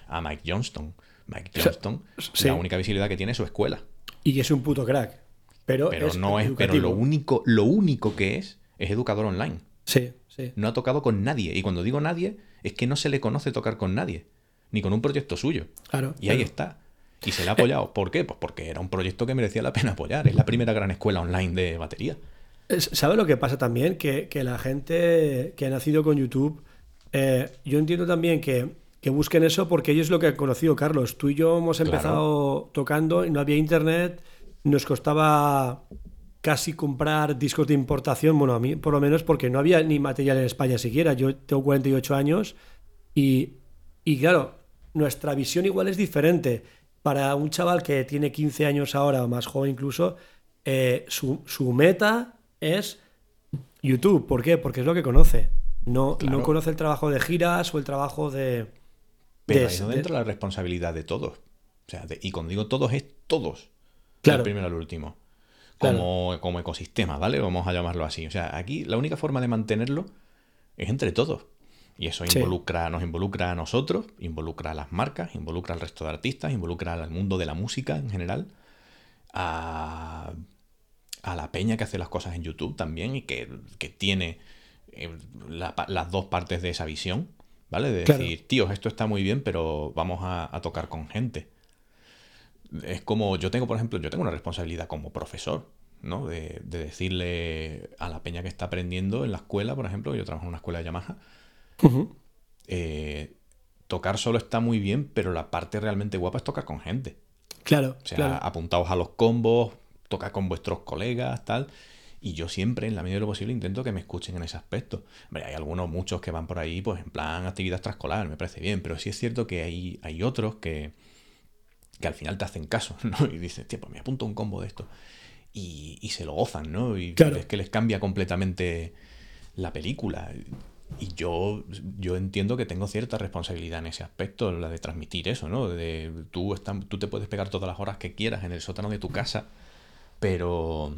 a Mike Johnston. Mike Johnston, la única visibilidad que tiene es su escuela. Y es un puto crack. Pero, pero no es, pero lo único, lo único que es, es educador online. Sí, sí. No ha tocado con nadie. Y cuando digo nadie, es que no se le conoce tocar con nadie. Ni con un proyecto suyo. Claro. Y ahí está. Y se le ha apoyado. ¿Por qué? Pues porque era un proyecto que merecía la pena apoyar. Es la primera gran escuela online de batería. ¿Sabe lo que pasa también? Que, la gente que ha nacido con YouTube, eh, yo entiendo también que, busquen eso porque ellos es lo que han conocido, Carlos. Tú y yo hemos empezado tocando y no había internet, nos costaba casi comprar discos de importación, bueno, a mí por lo menos porque no había ni material en España siquiera. Yo tengo 48 años y, y claro, nuestra visión igual es diferente para un chaval que tiene 15 años ahora o más joven incluso, eh, su, meta es YouTube. ¿Por qué? Porque es lo que conoce. No, no conoce el trabajo de giras o el trabajo de... Pero ahí no dentro la responsabilidad de todos. O sea, y cuando digo todos es todos. Claro. Del primero al último. Como, como ecosistema, ¿vale? Vamos a llamarlo así. O sea, aquí la única forma de mantenerlo es entre todos. Y eso involucra, nos involucra a nosotros, involucra a las marcas, involucra al resto de artistas, involucra al mundo de la música en general, a, la peña que hace las cosas en YouTube también y que, tiene eh, las dos partes de esa visión, ¿vale? De decir, tíos, esto está muy bien, pero vamos a, tocar con gente. Es como, yo tengo, por ejemplo, yo tengo una responsabilidad como profesor, ¿no? De, de decirle a la peña que está aprendiendo en la escuela, por ejemplo, yo trabajo en una escuela de Yamaha, eh, tocar solo está muy bien, pero la parte realmente guapa es tocar con gente. Claro. O sea, apuntaos a los combos, tocar con vuestros colegas, tal. Y yo siempre, en la medida de lo posible, intento que me escuchen en ese aspecto. hay algunos, muchos que van por ahí, pues en plan actividad trascolar, me parece bien, pero sí es cierto que hay, hay otros que, que al final te hacen caso, ¿no? Y dices, tío, pues me apunto un combo de esto. Y, se lo gozan, ¿no? Y es que les cambia completamente la película. Y yo, yo entiendo que tengo cierta responsabilidad en ese aspecto, la de transmitir eso, ¿no? De tú, tú te puedes pegar todas las horas que quieras en el sótano de tu casa, pero...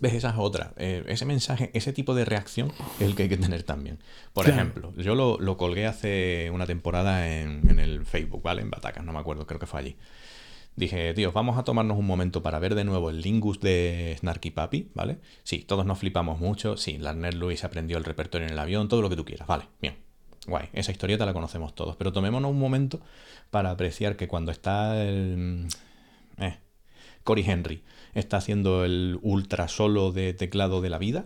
¿Ves? Esa es otra. Eh, ese mensaje, ese tipo de reacción es el que hay que tener también. Por ejemplo, yo lo, lo, colgué hace una temporada en, en, el Facebook, ¿vale? En Batacas, no me acuerdo, creo que fue allí. Dije, tío, vamos a tomarnos un momento para ver de nuevo el Lingus de Snarky Papi, ¿vale? Sí, todos nos flipamos mucho. Sí, Larner Lewis aprendió el repertorio en el avión, todo lo que tú quieras, vale, bien. Guay, esa historieta la conocemos todos. Pero tomémonos un momento para apreciar que cuando está el. Eh, Cory Henry está haciendo el ultra solo de teclado de la vida.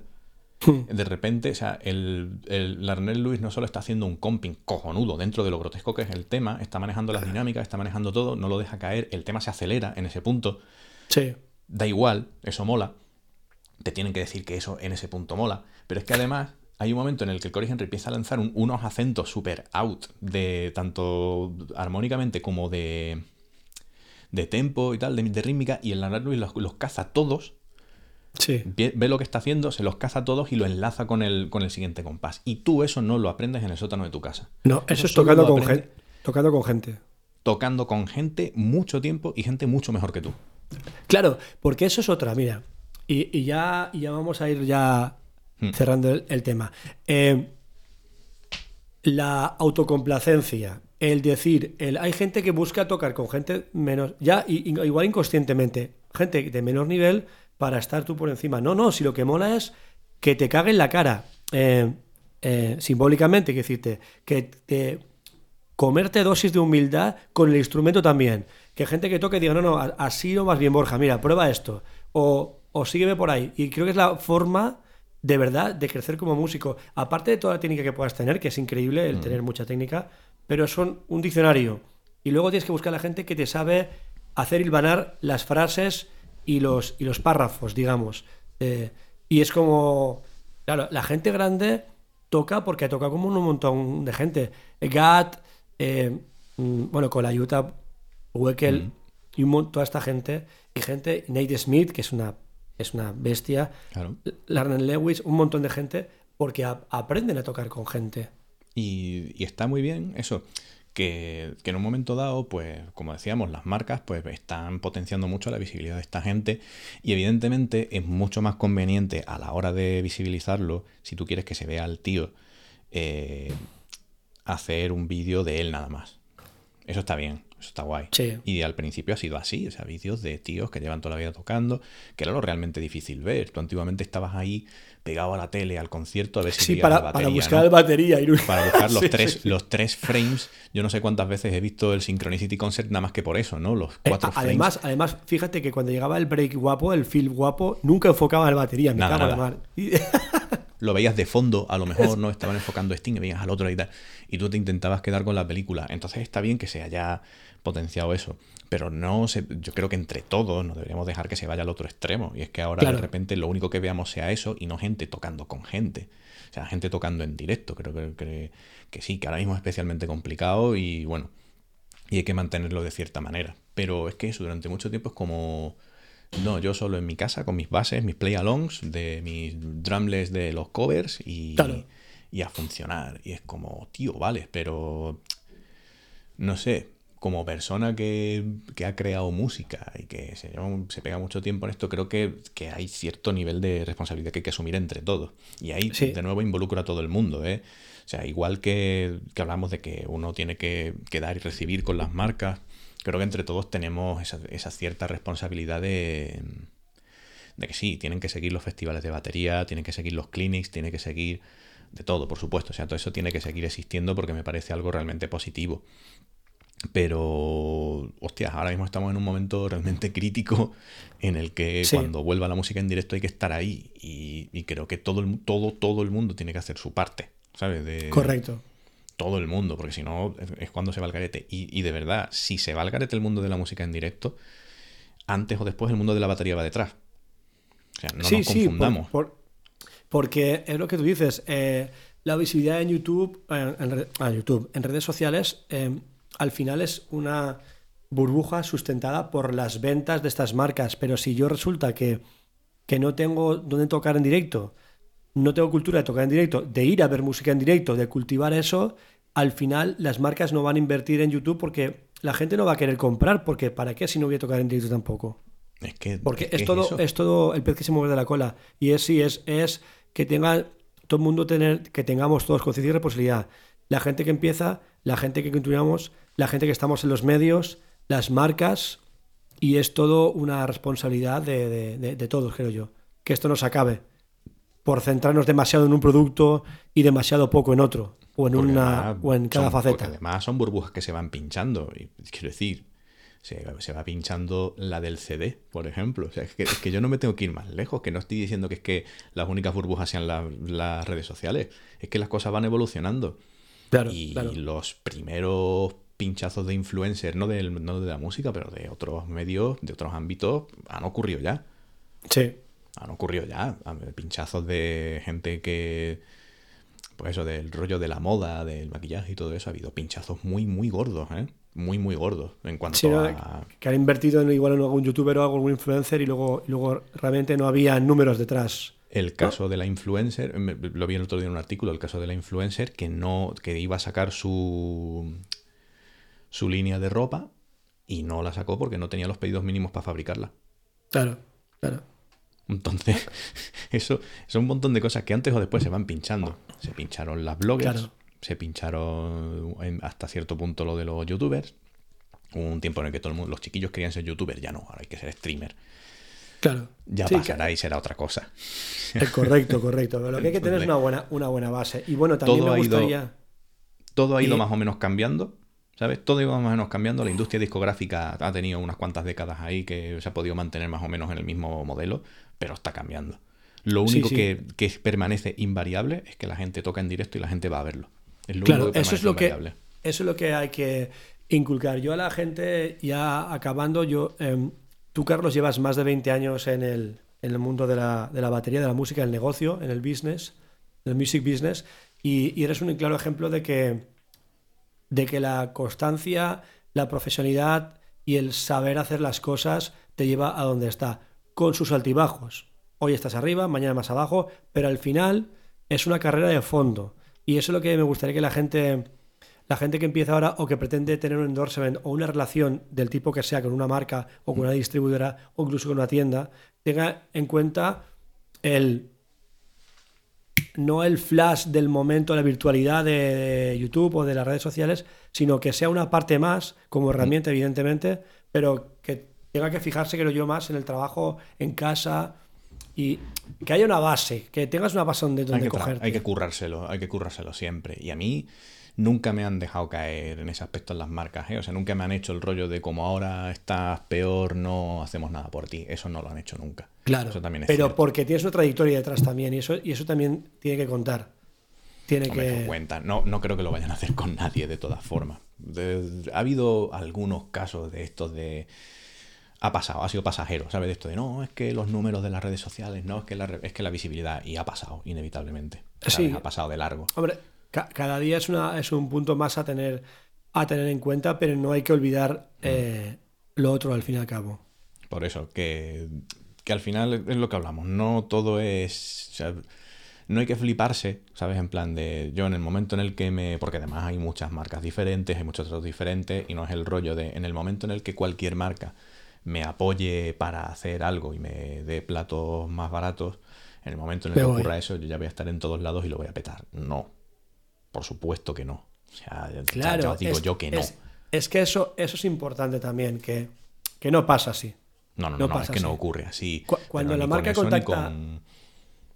de repente, o sea, el, el Larnell Lewis no solo está haciendo un comping cojonudo dentro de lo grotesco que es el tema, está manejando las dinámicas, está manejando todo, no lo deja caer, el tema se acelera en ese punto. Sí. Da igual, eso mola. Te tienen que decir que eso en ese punto mola. Pero es que además hay un momento en el que el Corey Henry empieza a lanzar unos acentos super out, de tanto armónicamente como de, de tempo y tal, de, rítmica, y el Larnell Lewis los, los caza todos Ve, lo que está haciendo, se los caza todos y lo enlaza con el, con el siguiente compás. Y tú eso no lo aprendes en el sótano de tu casa. No, eso, es tocando con, gente, tocando con gente. Tocando con gente mucho tiempo y gente mucho mejor que tú. Claro, porque eso es otra, mira. Y, ya, ya vamos a ir ya hmm. cerrando el, tema. Eh, la autocomplacencia, el decir, el, hay gente que busca tocar con gente menos, ya igual inconscientemente, gente de menor nivel para estar tú por encima. No, no, si lo que mola es que te cague en la cara, eh, eh, simbólicamente, que decirte, que te comerte dosis de humildad con el instrumento también. Que gente que toque diga, no, no, así o más bien, Borja, mira, prueba esto. O, o sígueme por ahí. Y creo que es la forma de verdad de crecer como músico. Aparte de toda la técnica que puedas tener, que es increíble el mm. tener mucha técnica, pero son un diccionario. Y luego tienes que buscar a la gente que te sabe hacer hilvanar las frases y los, y los párrafos, digamos. Eh, y es como, claro, la gente grande toca porque toca como un montón de gente. Gat, eh, mm, bueno, con la ayuda, Weckel y un, toda esta gente. Y gente, Nate Smith, que es una, es una bestia. Claro. Lewis, un montón de gente, porque aprenden a tocar con gente. Y, y está muy bien eso que, en un momento dado, pues, como decíamos, las marcas pues están potenciando mucho la visibilidad de esta gente y evidentemente es mucho más conveniente a la hora de visibilizarlo, si tú quieres que se vea al tío, eh, hacer un vídeo de él nada más. Eso está bien, eso está guay. Y al principio ha sido así, o sea, vídeos de tíos que llevan toda la vida tocando, que era lo realmente difícil ver. Tú antiguamente estabas ahí pegado a la tele, al concierto, a ver si sí, para, la batería, para buscar batería. Para buscar los, tres, los tres frames. Yo no sé cuántas veces he visto el Synchronicity Concert nada más que por eso, ¿no? Los eh, cuatro frames. Además, además, fíjate que cuando llegaba el break guapo, el feel guapo, nunca enfocaba la batería. Me nada, cago nada. Lo veías de fondo, a lo mejor no estaban enfocando Sting y veías al otro y tal. Y tú te intentabas quedar con la película. Entonces está bien que se haya potenciado eso. Pero no yo creo que entre todos no deberíamos dejar que se vaya al otro extremo. Y es que ahora de repente lo único que veamos sea eso y no gente tocando con gente. O sea, gente tocando en directo. Creo que, que, sí, que ahora mismo es especialmente complicado y bueno, y hay que mantenerlo de cierta manera. Pero es que eso durante mucho tiempo es como... No, yo solo en mi casa con mis bases, mis play-alongs, de mis drumless de los covers y, y a funcionar. Y es como, tío, vale, pero no sé, como persona que, ha creado música y que se, se, pega mucho tiempo en esto, creo que, hay cierto nivel de responsabilidad que hay que asumir entre todos. Y ahí, de nuevo, involucra a todo el mundo. ¿eh? O sea, igual que, hablamos de que uno tiene que, dar y recibir con las marcas, creo que entre todos tenemos esa, cierta responsabilidad de, de que sí, tienen que seguir los festivales de batería, tienen que seguir los clinics, tienen que seguir de todo, por supuesto. O sea, todo eso tiene que seguir existiendo porque me parece algo realmente positivo. Pero, hostias, ahora mismo estamos en un momento realmente crítico en el que cuando vuelva la música en directo hay que estar ahí. Y, creo que todo el, todo, todo el mundo tiene que hacer su parte, ¿sabes? De, Correcto. Todo el mundo, porque si no es cuando se va el garete. Y, de verdad, si se va el garete el mundo de la música en directo, antes o después el mundo de la batería va detrás. O sea, no nos confundamos. porque es lo que tú dices. Eh, la visibilidad en YouTube, en, ah, YouTube, en redes sociales, eh, al final es una burbuja sustentada por las ventas de estas marcas, pero si yo resulta que, que no tengo dónde tocar en directo, no tengo cultura de tocar en directo, de ir a ver música en directo, de cultivar eso, al final las marcas no van a invertir en YouTube porque la gente no va a querer comprar, porque ¿para qué si no voy a tocar en directo tampoco? Es que, porque es, todo, es, todo el pez que se mueve de la cola. Y es sí, es, es que tenga todo el mundo tener, que tengamos todos conciencia y responsabilidad. La gente que empieza, la gente que continuamos, la gente que estamos en los medios, las marcas, y es todo una responsabilidad de, todos, creo yo. Que esto no se acabe por centrarnos demasiado en un producto y demasiado poco en otro, o en, una, o en cada faceta. Además son burbujas que se van pinchando, y quiero decir, se, va pinchando la del CD, por ejemplo. O sea, es que, yo no me tengo que ir más lejos, que no estoy diciendo que es que las únicas burbujas sean las redes sociales, es que las cosas van evolucionando. y los primeros pinchazos de influencers, no, del, no de la música, pero de otros medios, de otros ámbitos, han ocurrido ya. Sí. Han ocurrido ya. Pinchazos de gente que. Pues eso, del rollo de la moda, del maquillaje y todo eso. Ha habido pinchazos muy, muy gordos, ¿eh? Muy, muy gordos. En cuanto a. Que han invertido en, igual en algún youtuber o algún influencer y luego, luego realmente no había números detrás. El caso de la influencer, lo vi el otro día en un artículo, el caso de la influencer que no, que iba a sacar su, su línea de ropa y no la sacó porque no tenía los pedidos mínimos para fabricarla. Claro, claro. Entonces, eso es un montón de cosas que antes o después se van pinchando. Se pincharon las bloggers, se pincharon hasta cierto punto lo de los youtubers. Hubo un tiempo en el que todo el mundo, los chiquillos querían ser youtubers, ya no, ahora hay que ser streamer. Claro. Ya pasará y será otra cosa. Correcto, correcto. lo que hay que tener es una buena, una buena base. Y bueno, también me gustaría. todo ha ido más o menos cambiando. ¿Sabes? Todo iba más o menos cambiando. La industria discográfica ha tenido unas cuantas décadas ahí que se ha podido mantener más o menos en el mismo modelo, pero está cambiando. Lo único Que, permanece invariable es que la gente toca en directo y la gente va a verlo. Es lo claro, eso es lo que eso es lo que hay que inculcar. Yo a la gente, ya acabando, yo, em, tú Carlos llevas más de 20 años en el, en el mundo de la, de la, batería, de la música, el negocio, en el business, en el music business, y, y eres un claro ejemplo de que de que la constancia, la profesionalidad y el saber hacer las cosas te lleva a donde está, con sus altibajos. Hoy estás arriba, mañana más abajo, pero al final es una carrera de fondo. Y eso es lo que me gustaría que la gente la gente que empieza ahora o que pretende tener un endorsement o una relación del tipo que sea con una marca o con una distribuidora o incluso con una tienda, tenga en cuenta el no el flash del momento, la virtualidad de YouTube o de las redes sociales, sino que sea una parte más como herramienta, evidentemente, pero tenga que fijarse, creo yo, más en el trabajo en casa y que haya una base, que tengas una base donde, donde hay que, cogerte. Hay que currárselo, hay que currárselo siempre. Y a mí nunca me han dejado caer en ese aspecto en las marcas, ¿eh? O sea, nunca me han hecho el rollo de como ahora estás peor, no hacemos nada por ti. Eso no lo han hecho nunca. Claro. Eso también es pero cierto. porque tienes una trayectoria detrás también y eso, y eso también tiene que contar. Tiene Hombre, que... cuenta. No, no creo que lo vayan a hacer con nadie de todas formas. De- ha habido algunos casos de estos de... Ha pasado, ha sido pasajero, ¿sabes? De esto de no, es que los números de las redes sociales, no, es que la, es que la visibilidad. Y ha pasado, inevitablemente. ¿sabes? Sí. Ha pasado de largo. Hombre, ca- cada día es, una, es un punto más a tener, a tener en cuenta, pero no hay que olvidar eh, lo otro al fin y al cabo. Por eso, que, que al final es lo que hablamos. No todo es. o sea, no hay que fliparse, ¿sabes? En plan de. Yo en el momento en el que me. Porque además hay muchas marcas diferentes, hay muchos tratos diferentes, y no es el rollo de. En el momento en el que cualquier marca me apoye para hacer algo y me dé platos más baratos, en el momento en el que ocurra eso, yo ya voy a estar en todos lados y lo voy a petar. No. Por supuesto que no. O sea, Claro, ya os digo es, yo que no. Es, es que eso, eso es importante también, que, que no pasa así. no, no, no no, es pasa que no ocurre así. Cu- cuando la marca con eso, ni contacta- con-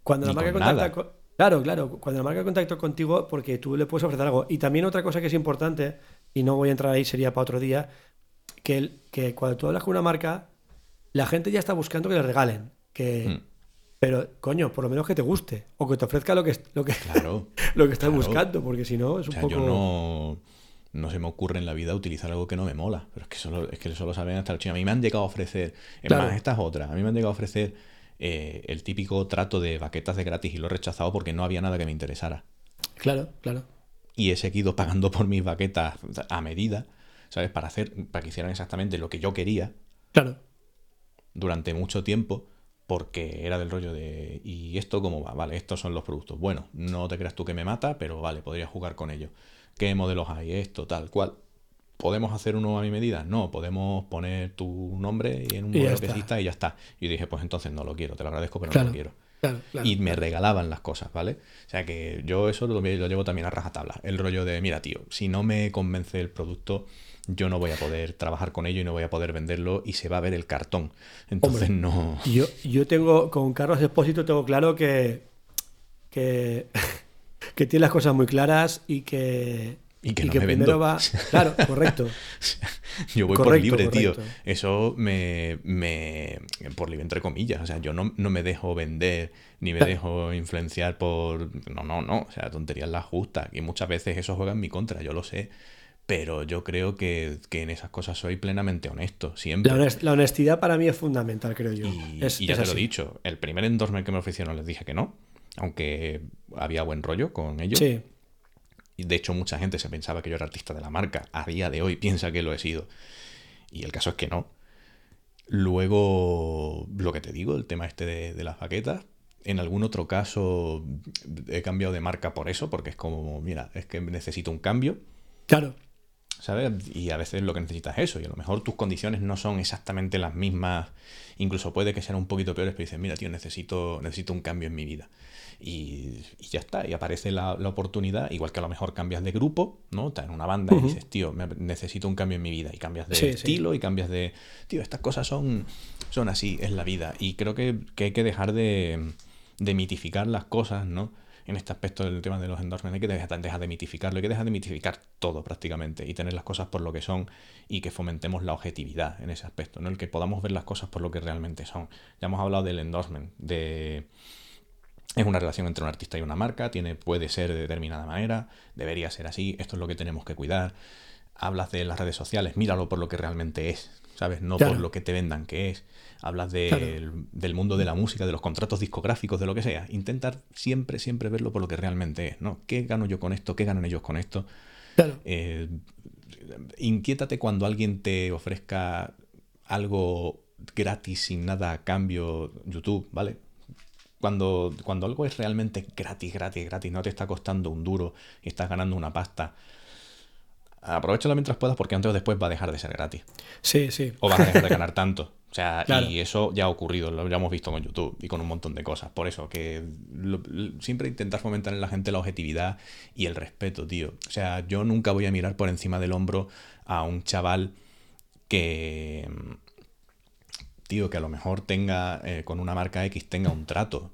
Cuando la marca con contacta con- Claro, claro, cuando la marca contacta contigo porque tú le puedes ofrecer algo. Y también otra cosa que es importante, y no voy a entrar ahí, sería para otro día, que, el- que cuando tú hablas con una marca, la gente ya está buscando que le regalen. Que, Mm. Pero, coño, por lo menos que te guste. O que te ofrezca lo que, lo que, Claro. lo que estás claro. buscando, porque si no es O un sea, poco... yo no, no se me ocurre en la vida utilizar algo que no me mola. Pero es que solo, es que solo saben hasta los chinos. A mí me han llegado a ofrecer, es Claro. más, esta es otra. A mí me han llegado a ofrecer eh, el típico trato de baquetas de gratis y lo he rechazado porque no había nada que me interesara. Claro, claro. Y he seguido pagando por mis baquetas a medida, ¿sabes? Para hacer, para que hicieran exactamente lo que yo quería Claro. durante mucho tiempo porque era del rollo de ¿y esto cómo va? Vale, estos son los productos. Bueno, no te creas tú que me mata, pero vale, podría jugar con ello. ¿Qué modelos hay? Esto, tal, cual. ¿Podemos hacer uno a mi medida? No, podemos poner tu nombre en un Y ya modelo que está. exista y ya está. Y dije, pues entonces no lo quiero, te lo agradezco, pero no lo quiero. Claro, claro. Y me regalaban las cosas, ¿vale? O sea que yo eso lo, lo llevo también a rajatabla. El rollo de, mira, tío, si no me convence el producto, yo no voy a poder trabajar con ello y no voy a poder venderlo y se va a ver el cartón. Entonces Hombre. no... Yo, yo tengo, con Carlos Espósito tengo claro que, que, que tiene las cosas muy claras y que, Y que no me primero vendo. va... Claro, correcto. Yo voy por Correcto, libre, tío. Eso me, me. Por libre, entre comillas. O sea, yo no, no me dejo vender ni me dejo influenciar por. No, no, no. O sea, tonterías las justas. Y muchas veces eso juega en mi contra, yo lo sé. Pero yo creo que, que en esas cosas soy plenamente honesto. Siempre. La, honest- la honestidad para mí es fundamental, creo yo. Y, Es- y ya es te lo he dicho. El primer endorsement que me ofrecieron les dije que no. Aunque había buen rollo con ellos. Sí, Y de hecho, mucha gente se pensaba que yo era artista de la marca. A día de hoy piensa que lo he sido. Y el caso es que no. Luego, lo que te digo, el tema este de, de las baquetas. En algún otro caso he cambiado de marca por eso, porque es como, mira, es que necesito un cambio, claro. ¿Sabes? Y a veces lo que necesitas es eso, y a lo mejor tus condiciones no son exactamente las mismas, incluso puede que sean un poquito peores, pero dices, mira, tío, necesito, necesito un cambio en mi vida. Y, y ya está, y aparece la, la oportunidad, igual que a lo mejor cambias de grupo, ¿no? Estás en una banda y dices, tío, me- necesito un cambio en mi vida, y cambias de Sí, sí. estilo, y cambias de... Tío, estas cosas son, son así, es la vida, y creo que, que hay que dejar de, de mitificar las cosas, ¿no? En este aspecto del tema de los endorsements, hay que dejar, dejar de mitificarlo, hay que dejar de mitificar todo prácticamente, y tener las cosas por lo que son, y que fomentemos la objetividad en ese aspecto, ¿no? El que podamos ver las cosas por lo que realmente son. Ya hemos hablado del endorsement, de es una relación entre un artista y una marca, tiene, puede ser de determinada manera, debería ser así, esto es lo que tenemos que cuidar. Hablas de las redes sociales, míralo por lo que realmente es, ¿sabes? No Claro. por lo que te vendan que es. Hablas de- Claro. del mundo de la música, de los contratos discográficos, de lo que sea. Intentar siempre, siempre verlo por lo que realmente es, ¿no? ¿Qué gano yo con esto? ¿Qué ganan ellos con esto? Claro. Eh, inquiétate cuando alguien te ofrezca algo gratis sin nada a cambio, YouTube, ¿vale? Cuando, cuando algo es realmente gratis, gratis, gratis, no te está costando un duro y estás ganando una pasta, aprovechalo mientras puedas porque antes o después va a dejar de ser gratis. Sí, sí. O vas a dejar de ganar tanto. O sea, y eso ya ha ocurrido, lo ya hemos visto con YouTube y con un montón de cosas. Por eso, que siempre intentar fomentar en la gente la objetividad y el respeto, tío. O sea, yo nunca voy a mirar por encima del hombro a un chaval que, tío, que a lo mejor tenga, eh, con una marca X, tenga un trato,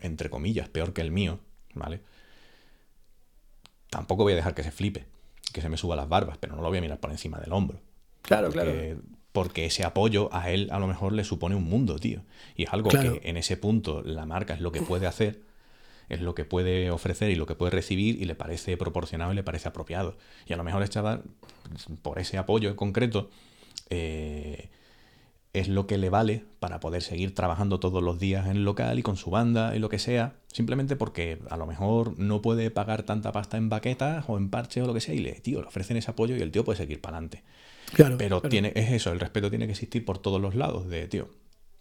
entre comillas, peor que el mío, ¿vale? Tampoco voy a dejar que se flipe, que se me suba las barbas, pero no lo voy a mirar por encima del hombro. Claro, claro porque ese apoyo a él a lo mejor le supone un mundo, tío. Y es algo que en ese punto la marca es lo que puede hacer, es lo que puede ofrecer y lo que puede recibir y le parece proporcionado y le parece apropiado. Y a lo mejor el chaval, por ese apoyo en concreto, eh, es lo que le vale para poder seguir trabajando todos los días en el local y con su banda y lo que sea, simplemente porque a lo mejor no puede pagar tanta pasta en baquetas o en parches o lo que sea y le, tío, le ofrecen ese apoyo y el tío puede seguir para adelante. Pero Tiene, es eso, el respeto tiene que existir por todos los lados. De, tío,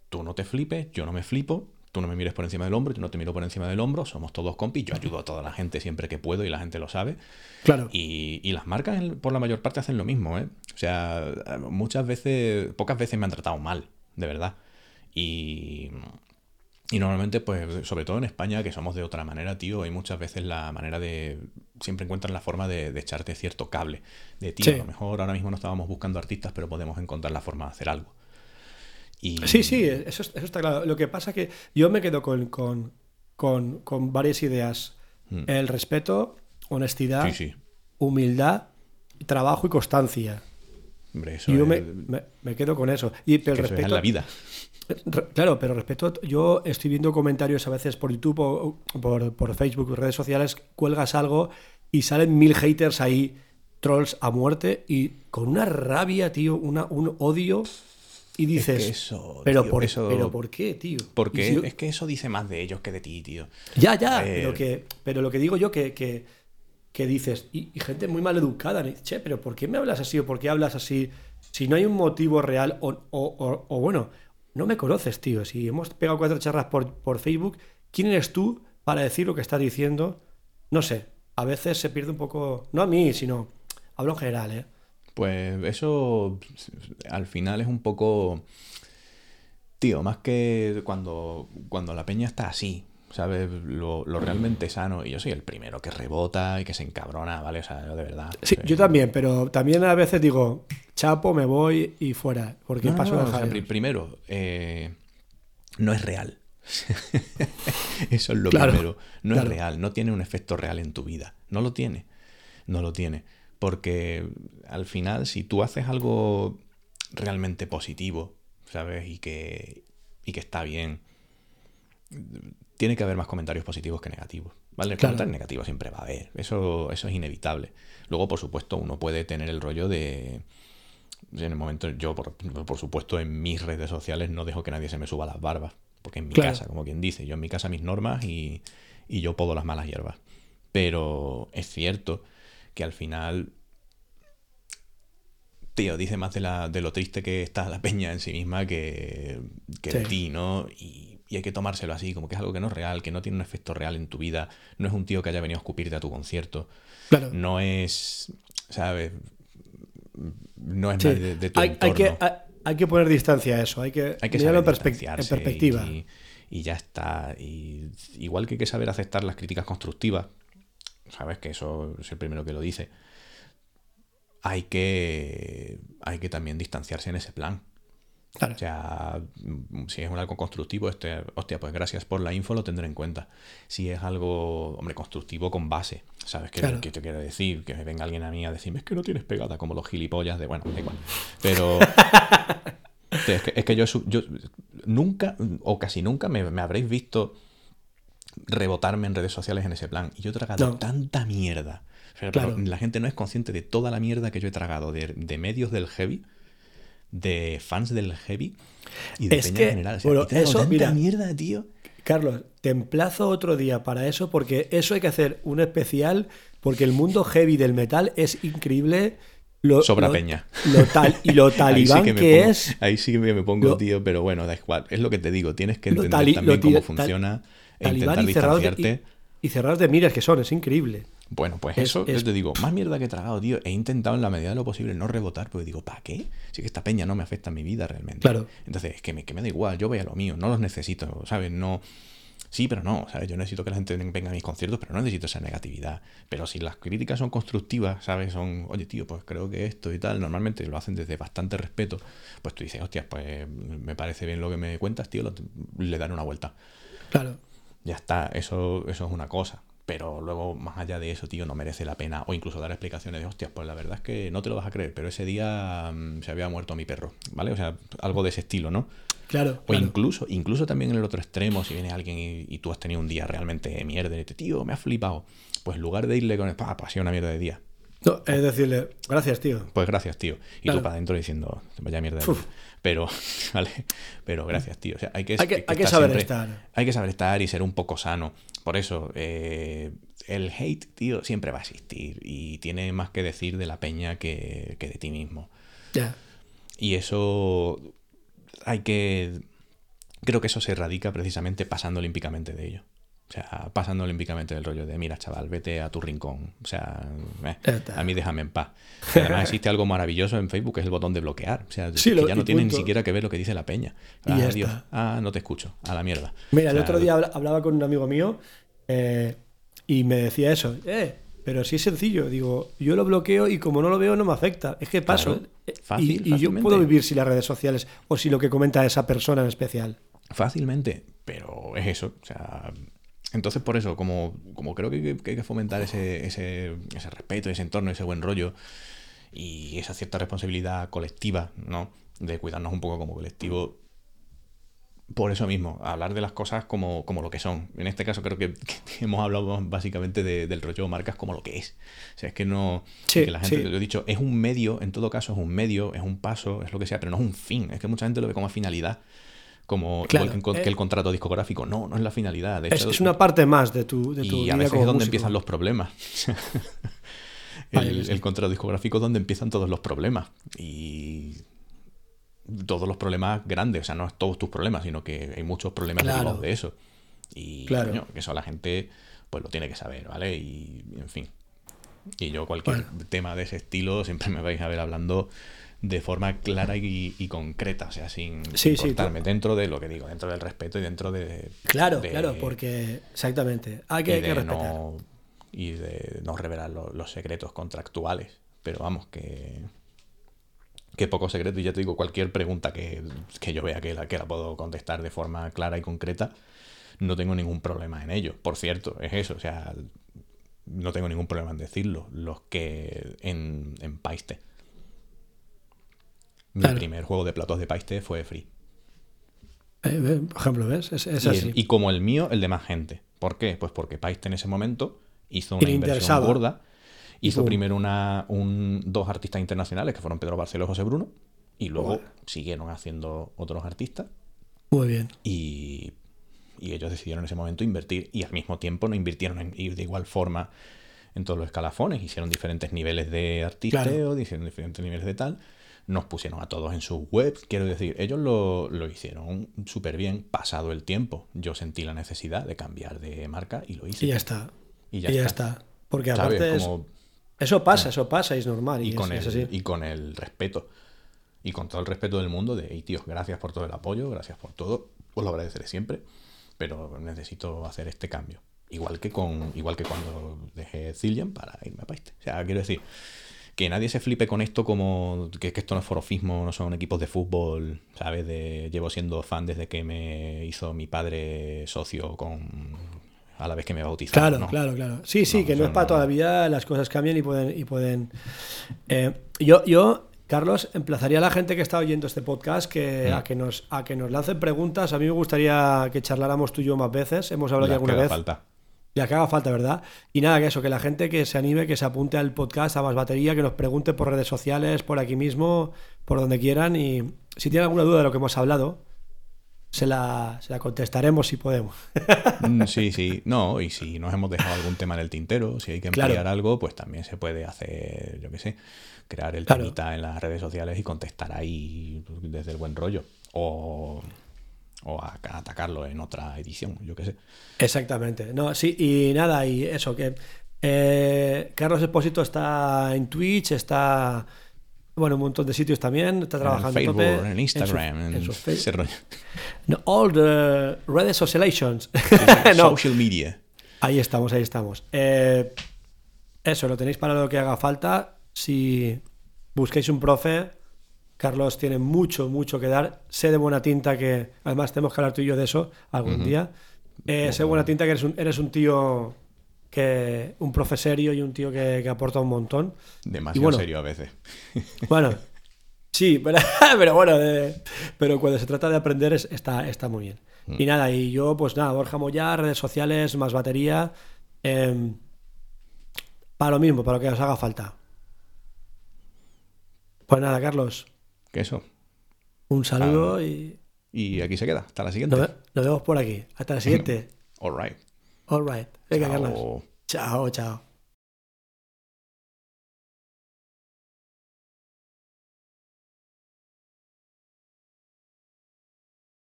tú no te flipes, yo no me flipo, tú no me mires por encima del hombro, yo no te miro por encima del hombro, somos todos compis, yo ayudo a toda la gente siempre que puedo y la gente lo sabe. Claro. Y, y las marcas, por la mayor parte, hacen lo mismo, ¿eh? O sea, muchas veces, pocas veces me han tratado mal, de verdad. Y, y normalmente, pues, sobre todo en España, que somos de otra manera, tío, hay muchas veces la manera de. Siempre encuentran la forma de, echarte cierto cable. De tío, a lo mejor ahora mismo no estábamos buscando artistas, pero podemos encontrar la forma de hacer algo. Y... Sí, sí, eso, está claro. Lo que pasa es que yo me quedo con, con, varias ideas: mm. el respeto, honestidad, humildad, trabajo y constancia. Hombre, eso yo me, me, quedo con eso. Y, pero respeto, es en la vida. Claro, pero respecto, yo estoy viendo comentarios a veces por YouTube o por, por Facebook, redes sociales, cuelgas algo y salen mil haters ahí, trolls a muerte y con una rabia, tío, una, un odio. Y dices, eso, pero, por, eso, pero ¿por qué, tío? Porque es que eso dice más de ellos que de ti, tío. Ya, ya, pero, que, pero lo que digo yo que, que, que dices, y, gente muy mal educada, che, pero ¿por qué me hablas así o por qué hablas así? Si no hay un motivo real o, o, o bueno, no me conoces, tío. Si hemos pegado cuatro charlas por, Facebook, ¿quién eres tú para decir lo que estás diciendo? No sé, a veces se pierde un poco, no a mí, sino hablo en general, ¿eh? Pues eso al final es un poco, tío, más que cuando, cuando la peña está así, ¿sabes? Lo, realmente sano. Y yo soy el primero que rebota y que se encabrona, ¿vale? O sea, yo de verdad. Sí, yo también, pero también a veces digo, chapo, me voy y fuera. Porque paso Primero, eh, no es real. Eso es lo primero. No es real, no tiene un efecto real en tu vida. No lo tiene. No lo tiene. Porque al final, si tú haces algo realmente positivo, ¿sabes? Y que, y que está bien, tiene que haber más comentarios positivos que negativos. ¿Vale? Comentarios negativos siempre va a haber. Eso, eso es inevitable. Luego, por supuesto, uno puede tener el rollo de. En el momento, yo, por, supuesto, en mis redes sociales no dejo que nadie se me suba las barbas. Porque en mi casa, como quien dice, yo en mi casa mis normas y, y yo podo las malas hierbas. Pero es cierto que al final tío, dice más de, la, de, lo triste que está la peña en sí misma que, que de ti, ¿no? Y y hay que tomárselo así, como que es algo que no es real, que no tiene un efecto real en tu vida, no es un tío que haya venido a escupirte a tu concierto, claro. no es, ¿sabes? No es de, tu hay, que, hay, que poner distancia a eso, hay que, hay que mirarlo en, perspectiva. Y, ya está. Y, igual que hay que saber aceptar las críticas constructivas, ¿sabes? Que eso es el primero que lo dice. Hay que, hay que también distanciarse en ese plan. O sea, mm, si es un algo constructivo, este, hostia, pues gracias por la info, lo tendré en cuenta. Si es algo, hombre, constructivo con base, ¿sabes qué, te quiero decir? Que venga alguien a mí a decirme, es que no tienes pegada, como los gilipollas de, bueno, da igual. Pero... es, que, yo, yo, nunca, o casi nunca, me, habréis visto rebotarme en redes sociales en ese plan. Y yo he tragado tanta mierda. la gente no es consciente de toda la mierda que yo he tragado de, de medios del heavy de fans del heavy y de peña en general. eso, mira, mierda, tío. Carlos, te emplazo otro día para eso, porque eso hay que hacer un especial, porque el mundo heavy del metal es increíble. Lo, Sobra peña. Lo tal, y lo talibán que, es. Ahí sí que me pongo, tío, pero bueno, da igual. Es lo que te digo, tienes que entender también cómo funciona e intentar distanciarte. Y, cerrados de miras que son, es increíble. Bueno, pues Es- eso, es- yo te digo, más mierda que he tragado, tío. He intentado en la medida de lo posible no rebotar, porque digo, ¿para qué? Si que esta peña no me afecta en mi vida realmente. Claro. Entonces, es que me, que me da igual, yo voy a lo mío, no los necesito, ¿sabes? No. Sí, pero no, ¿sabes? Yo necesito que la gente venga a mis conciertos, pero no necesito esa negatividad. Pero si las críticas son constructivas, ¿sabes? Son, oye, tío, pues creo que esto y tal, normalmente lo hacen desde bastante respeto, pues tú dices, hostias, pues me parece bien lo que me cuentas, tío, lo- le daré una vuelta. Claro. Ya está, eso, eso es una cosa. Pero luego, más allá de eso, tío, no merece la pena. O incluso dar explicaciones de, hostias, pues la verdad es que no te lo vas a creer, pero ese día mm, se había muerto mi perro, ¿vale? O sea, algo de ese estilo, ¿no? Claro. O claro. incluso, incluso también en el otro extremo, si viene alguien y, y tú has tenido un día realmente de mierda y te tío, me has flipado. Pues en lugar de irle con el, pa, pues ha sido una mierda de día. No, es decirle, gracias, tío. Pues gracias, tío. Y Claro. tú para adentro diciendo, vaya mierda de. Pero, vale, pero gracias, tío. O sea, hay que, Hay que- hay que saber estar. Hay que saber estar y ser un poco sano. Por eso, eh, el hate, tío, siempre va a existir. Y tiene más que decir de la peña que, que de ti mismo. Ya. Y eso hay que... Creo que eso se erradica precisamente pasando olímpicamente de ello. O sea, pasando olímpicamente del rollo de, mira, chaval, vete a tu rincón. O sea, eh, a mí déjame en paz. Y además existe algo maravilloso en Facebook, que es el botón de bloquear. O sea, Sí, que lo- ya no tienes ni siquiera que ver lo que dice la peña. Y Ah, adiós. Ah, no te escucho. A la mierda. Mira, O el otro día habla- hablaba con un amigo mío eh, y me decía eso. Eh, pero sí es sencillo. Digo, yo lo bloqueo y como no lo veo no me afecta. Es que paso. Claro. eh, Fácil, y, y yo puedo vivir sin las redes sociales o si lo que comenta esa persona en especial. Fácilmente, pero es eso. O sea, entonces por eso, como, como creo que, que hay que fomentar ese, ese, ese respeto, ese entorno, ese buen rollo y esa cierta responsabilidad colectiva, ¿no? De cuidarnos un poco como colectivo. Por eso mismo, hablar de las cosas como, como lo que son. En este caso creo que, que hemos hablado básicamente de- del rollo marcas como lo que es. O sea, es que no... Sí, que la gente, sí. lo he dicho, es un medio, en todo caso es un medio, es un paso, es lo que sea, pero no es un fin. Es que mucha gente lo ve como finalidad. Como Claro, igual que, eh. que el contrato discográfico. No, no es la finalidad. De Es, hecho, es una parte más de tu, de tu y vida a veces como es donde músico. empiezan los problemas. El, contrato discográfico es donde empiezan todos los problemas. Y todos los problemas grandes, o sea, no es todos tus problemas, sino que hay muchos problemas Claro. derivados de eso. Y Claro. coño, que eso la gente pues lo tiene que saber, ¿vale? Y en fin. Y yo cualquier Bueno. tema de ese estilo siempre me vais a ver hablando de forma clara y, y concreta, o sea, sin, Sí, sin sí, cortarme, dentro de lo que digo, dentro del respeto y dentro de... Claro, de- claro, porque exactamente. Hay que, hay que respetar. no y de no revelar lo- los secretos contractuales pero vamos que que poco secreto y ya te digo cualquier pregunta que, que yo vea que la, que la puedo contestar de forma clara y concreta no tengo ningún problema en ello por cierto es eso o sea no tengo ningún problema en decirlo los que en, en Paiste mi Claro. primer juego de platos de Paiste fue free Eh, ve, por ejemplo, ¿ves? Es, es y, así. el- y como el mío, el de más gente. ¿Por qué? Pues porque Paiste en ese momento hizo una inversión gorda. Hizo primero una, un, dos artistas internacionales que fueron Pedro Barceló y José Bruno. Y luego siguieron haciendo otros artistas. Muy bien. Y, y ellos decidieron en ese momento invertir. Y al mismo tiempo no invirtieron en ir de igual forma en todos los escalafones. Hicieron diferentes niveles de artisteo, Claro. hicieron diferentes niveles de tal. Nos pusieron a todos en sus webs. Quiero decir, ellos lo, lo hicieron súper bien pasado el tiempo. Yo sentí la necesidad de cambiar de marca y lo hice. Y ya está. Y Y ya ya, está. está. Porque ¿Sabes? aparte es- Como- eso pasa, eso pasa y es normal. Y, y, es, con es el, así. y con el respeto. Y con todo el respeto del mundo de, hey, tío, gracias por todo el apoyo, gracias por todo. Os lo agradeceré siempre. Pero necesito hacer este cambio. Igual que con igual que cuando dejé Zillion para irme a Paiste. O sea, quiero decir, que nadie se flipe con esto como que, que esto no es forofismo, no son equipos de fútbol, ¿sabes? De, llevo siendo fan desde que me hizo mi padre socio con a la vez que me bautizó. Claro, ¿no? claro, claro. Sí, sí, No, que no es para no- toda la vida, las cosas cambian y pueden. Y pueden eh, yo, yo, Carlos, emplazaría a la gente que está oyendo este podcast que, Mm. a, que nos, a que nos lancen preguntas. A mí me gustaría que charláramos tú y yo más veces. Hemos hablado ya alguna vez. falta. Ya que haga falta, ¿verdad? Y nada, que eso, que la gente que se anime, que se apunte al podcast a más batería, que nos pregunte por redes sociales, por aquí mismo, por donde quieran. Y si tienen alguna duda de lo que hemos hablado, se la, se la contestaremos si podemos. Mm, Sí, sí. No, y si nos hemos dejado algún tema en el tintero, si hay que Claro. ampliar algo, pues también se puede hacer, yo qué sé, crear el Claro. temita en las redes sociales y contestar ahí desde el buen rollo. O, o a- a atacarlo en otra edición, yo qué sé. Exactamente. No, sí, y nada, y eso, que Eh, Carlos Espósito está en Twitch, está bueno, un montón de sitios también. Está trabajando en Facebook, tope, en Instagram, en, en su, en su ese rollo. No, all the redes socialations. no. no. Social media. Ahí estamos, ahí estamos. Eh, eso, lo tenéis para lo que haga falta. Si busquéis un profe, Carlos tiene mucho, mucho que dar. Sé de buena tinta que, además, tenemos que hablar tú y yo de eso algún día. Eh, sé de buena tinta que eres un, eres un tío que, un profe serio y un tío que, que aporta un montón. Demasiado bueno. serio a veces. Bueno, sí, pero, pero bueno, de- pero cuando se trata de aprender es- está, está muy bien. Mm. Y nada, y yo, pues nada, Borja Moya, redes sociales, más batería. em, para lo mismo, para lo que os haga falta. Pues nada, Carlos, Que eso. un saludo y Y aquí se queda. Hasta la siguiente. nos, ve- nos vemos por aquí. Hasta la siguiente. All right. All right. Venga, Chao. Carlos. Chao, chao.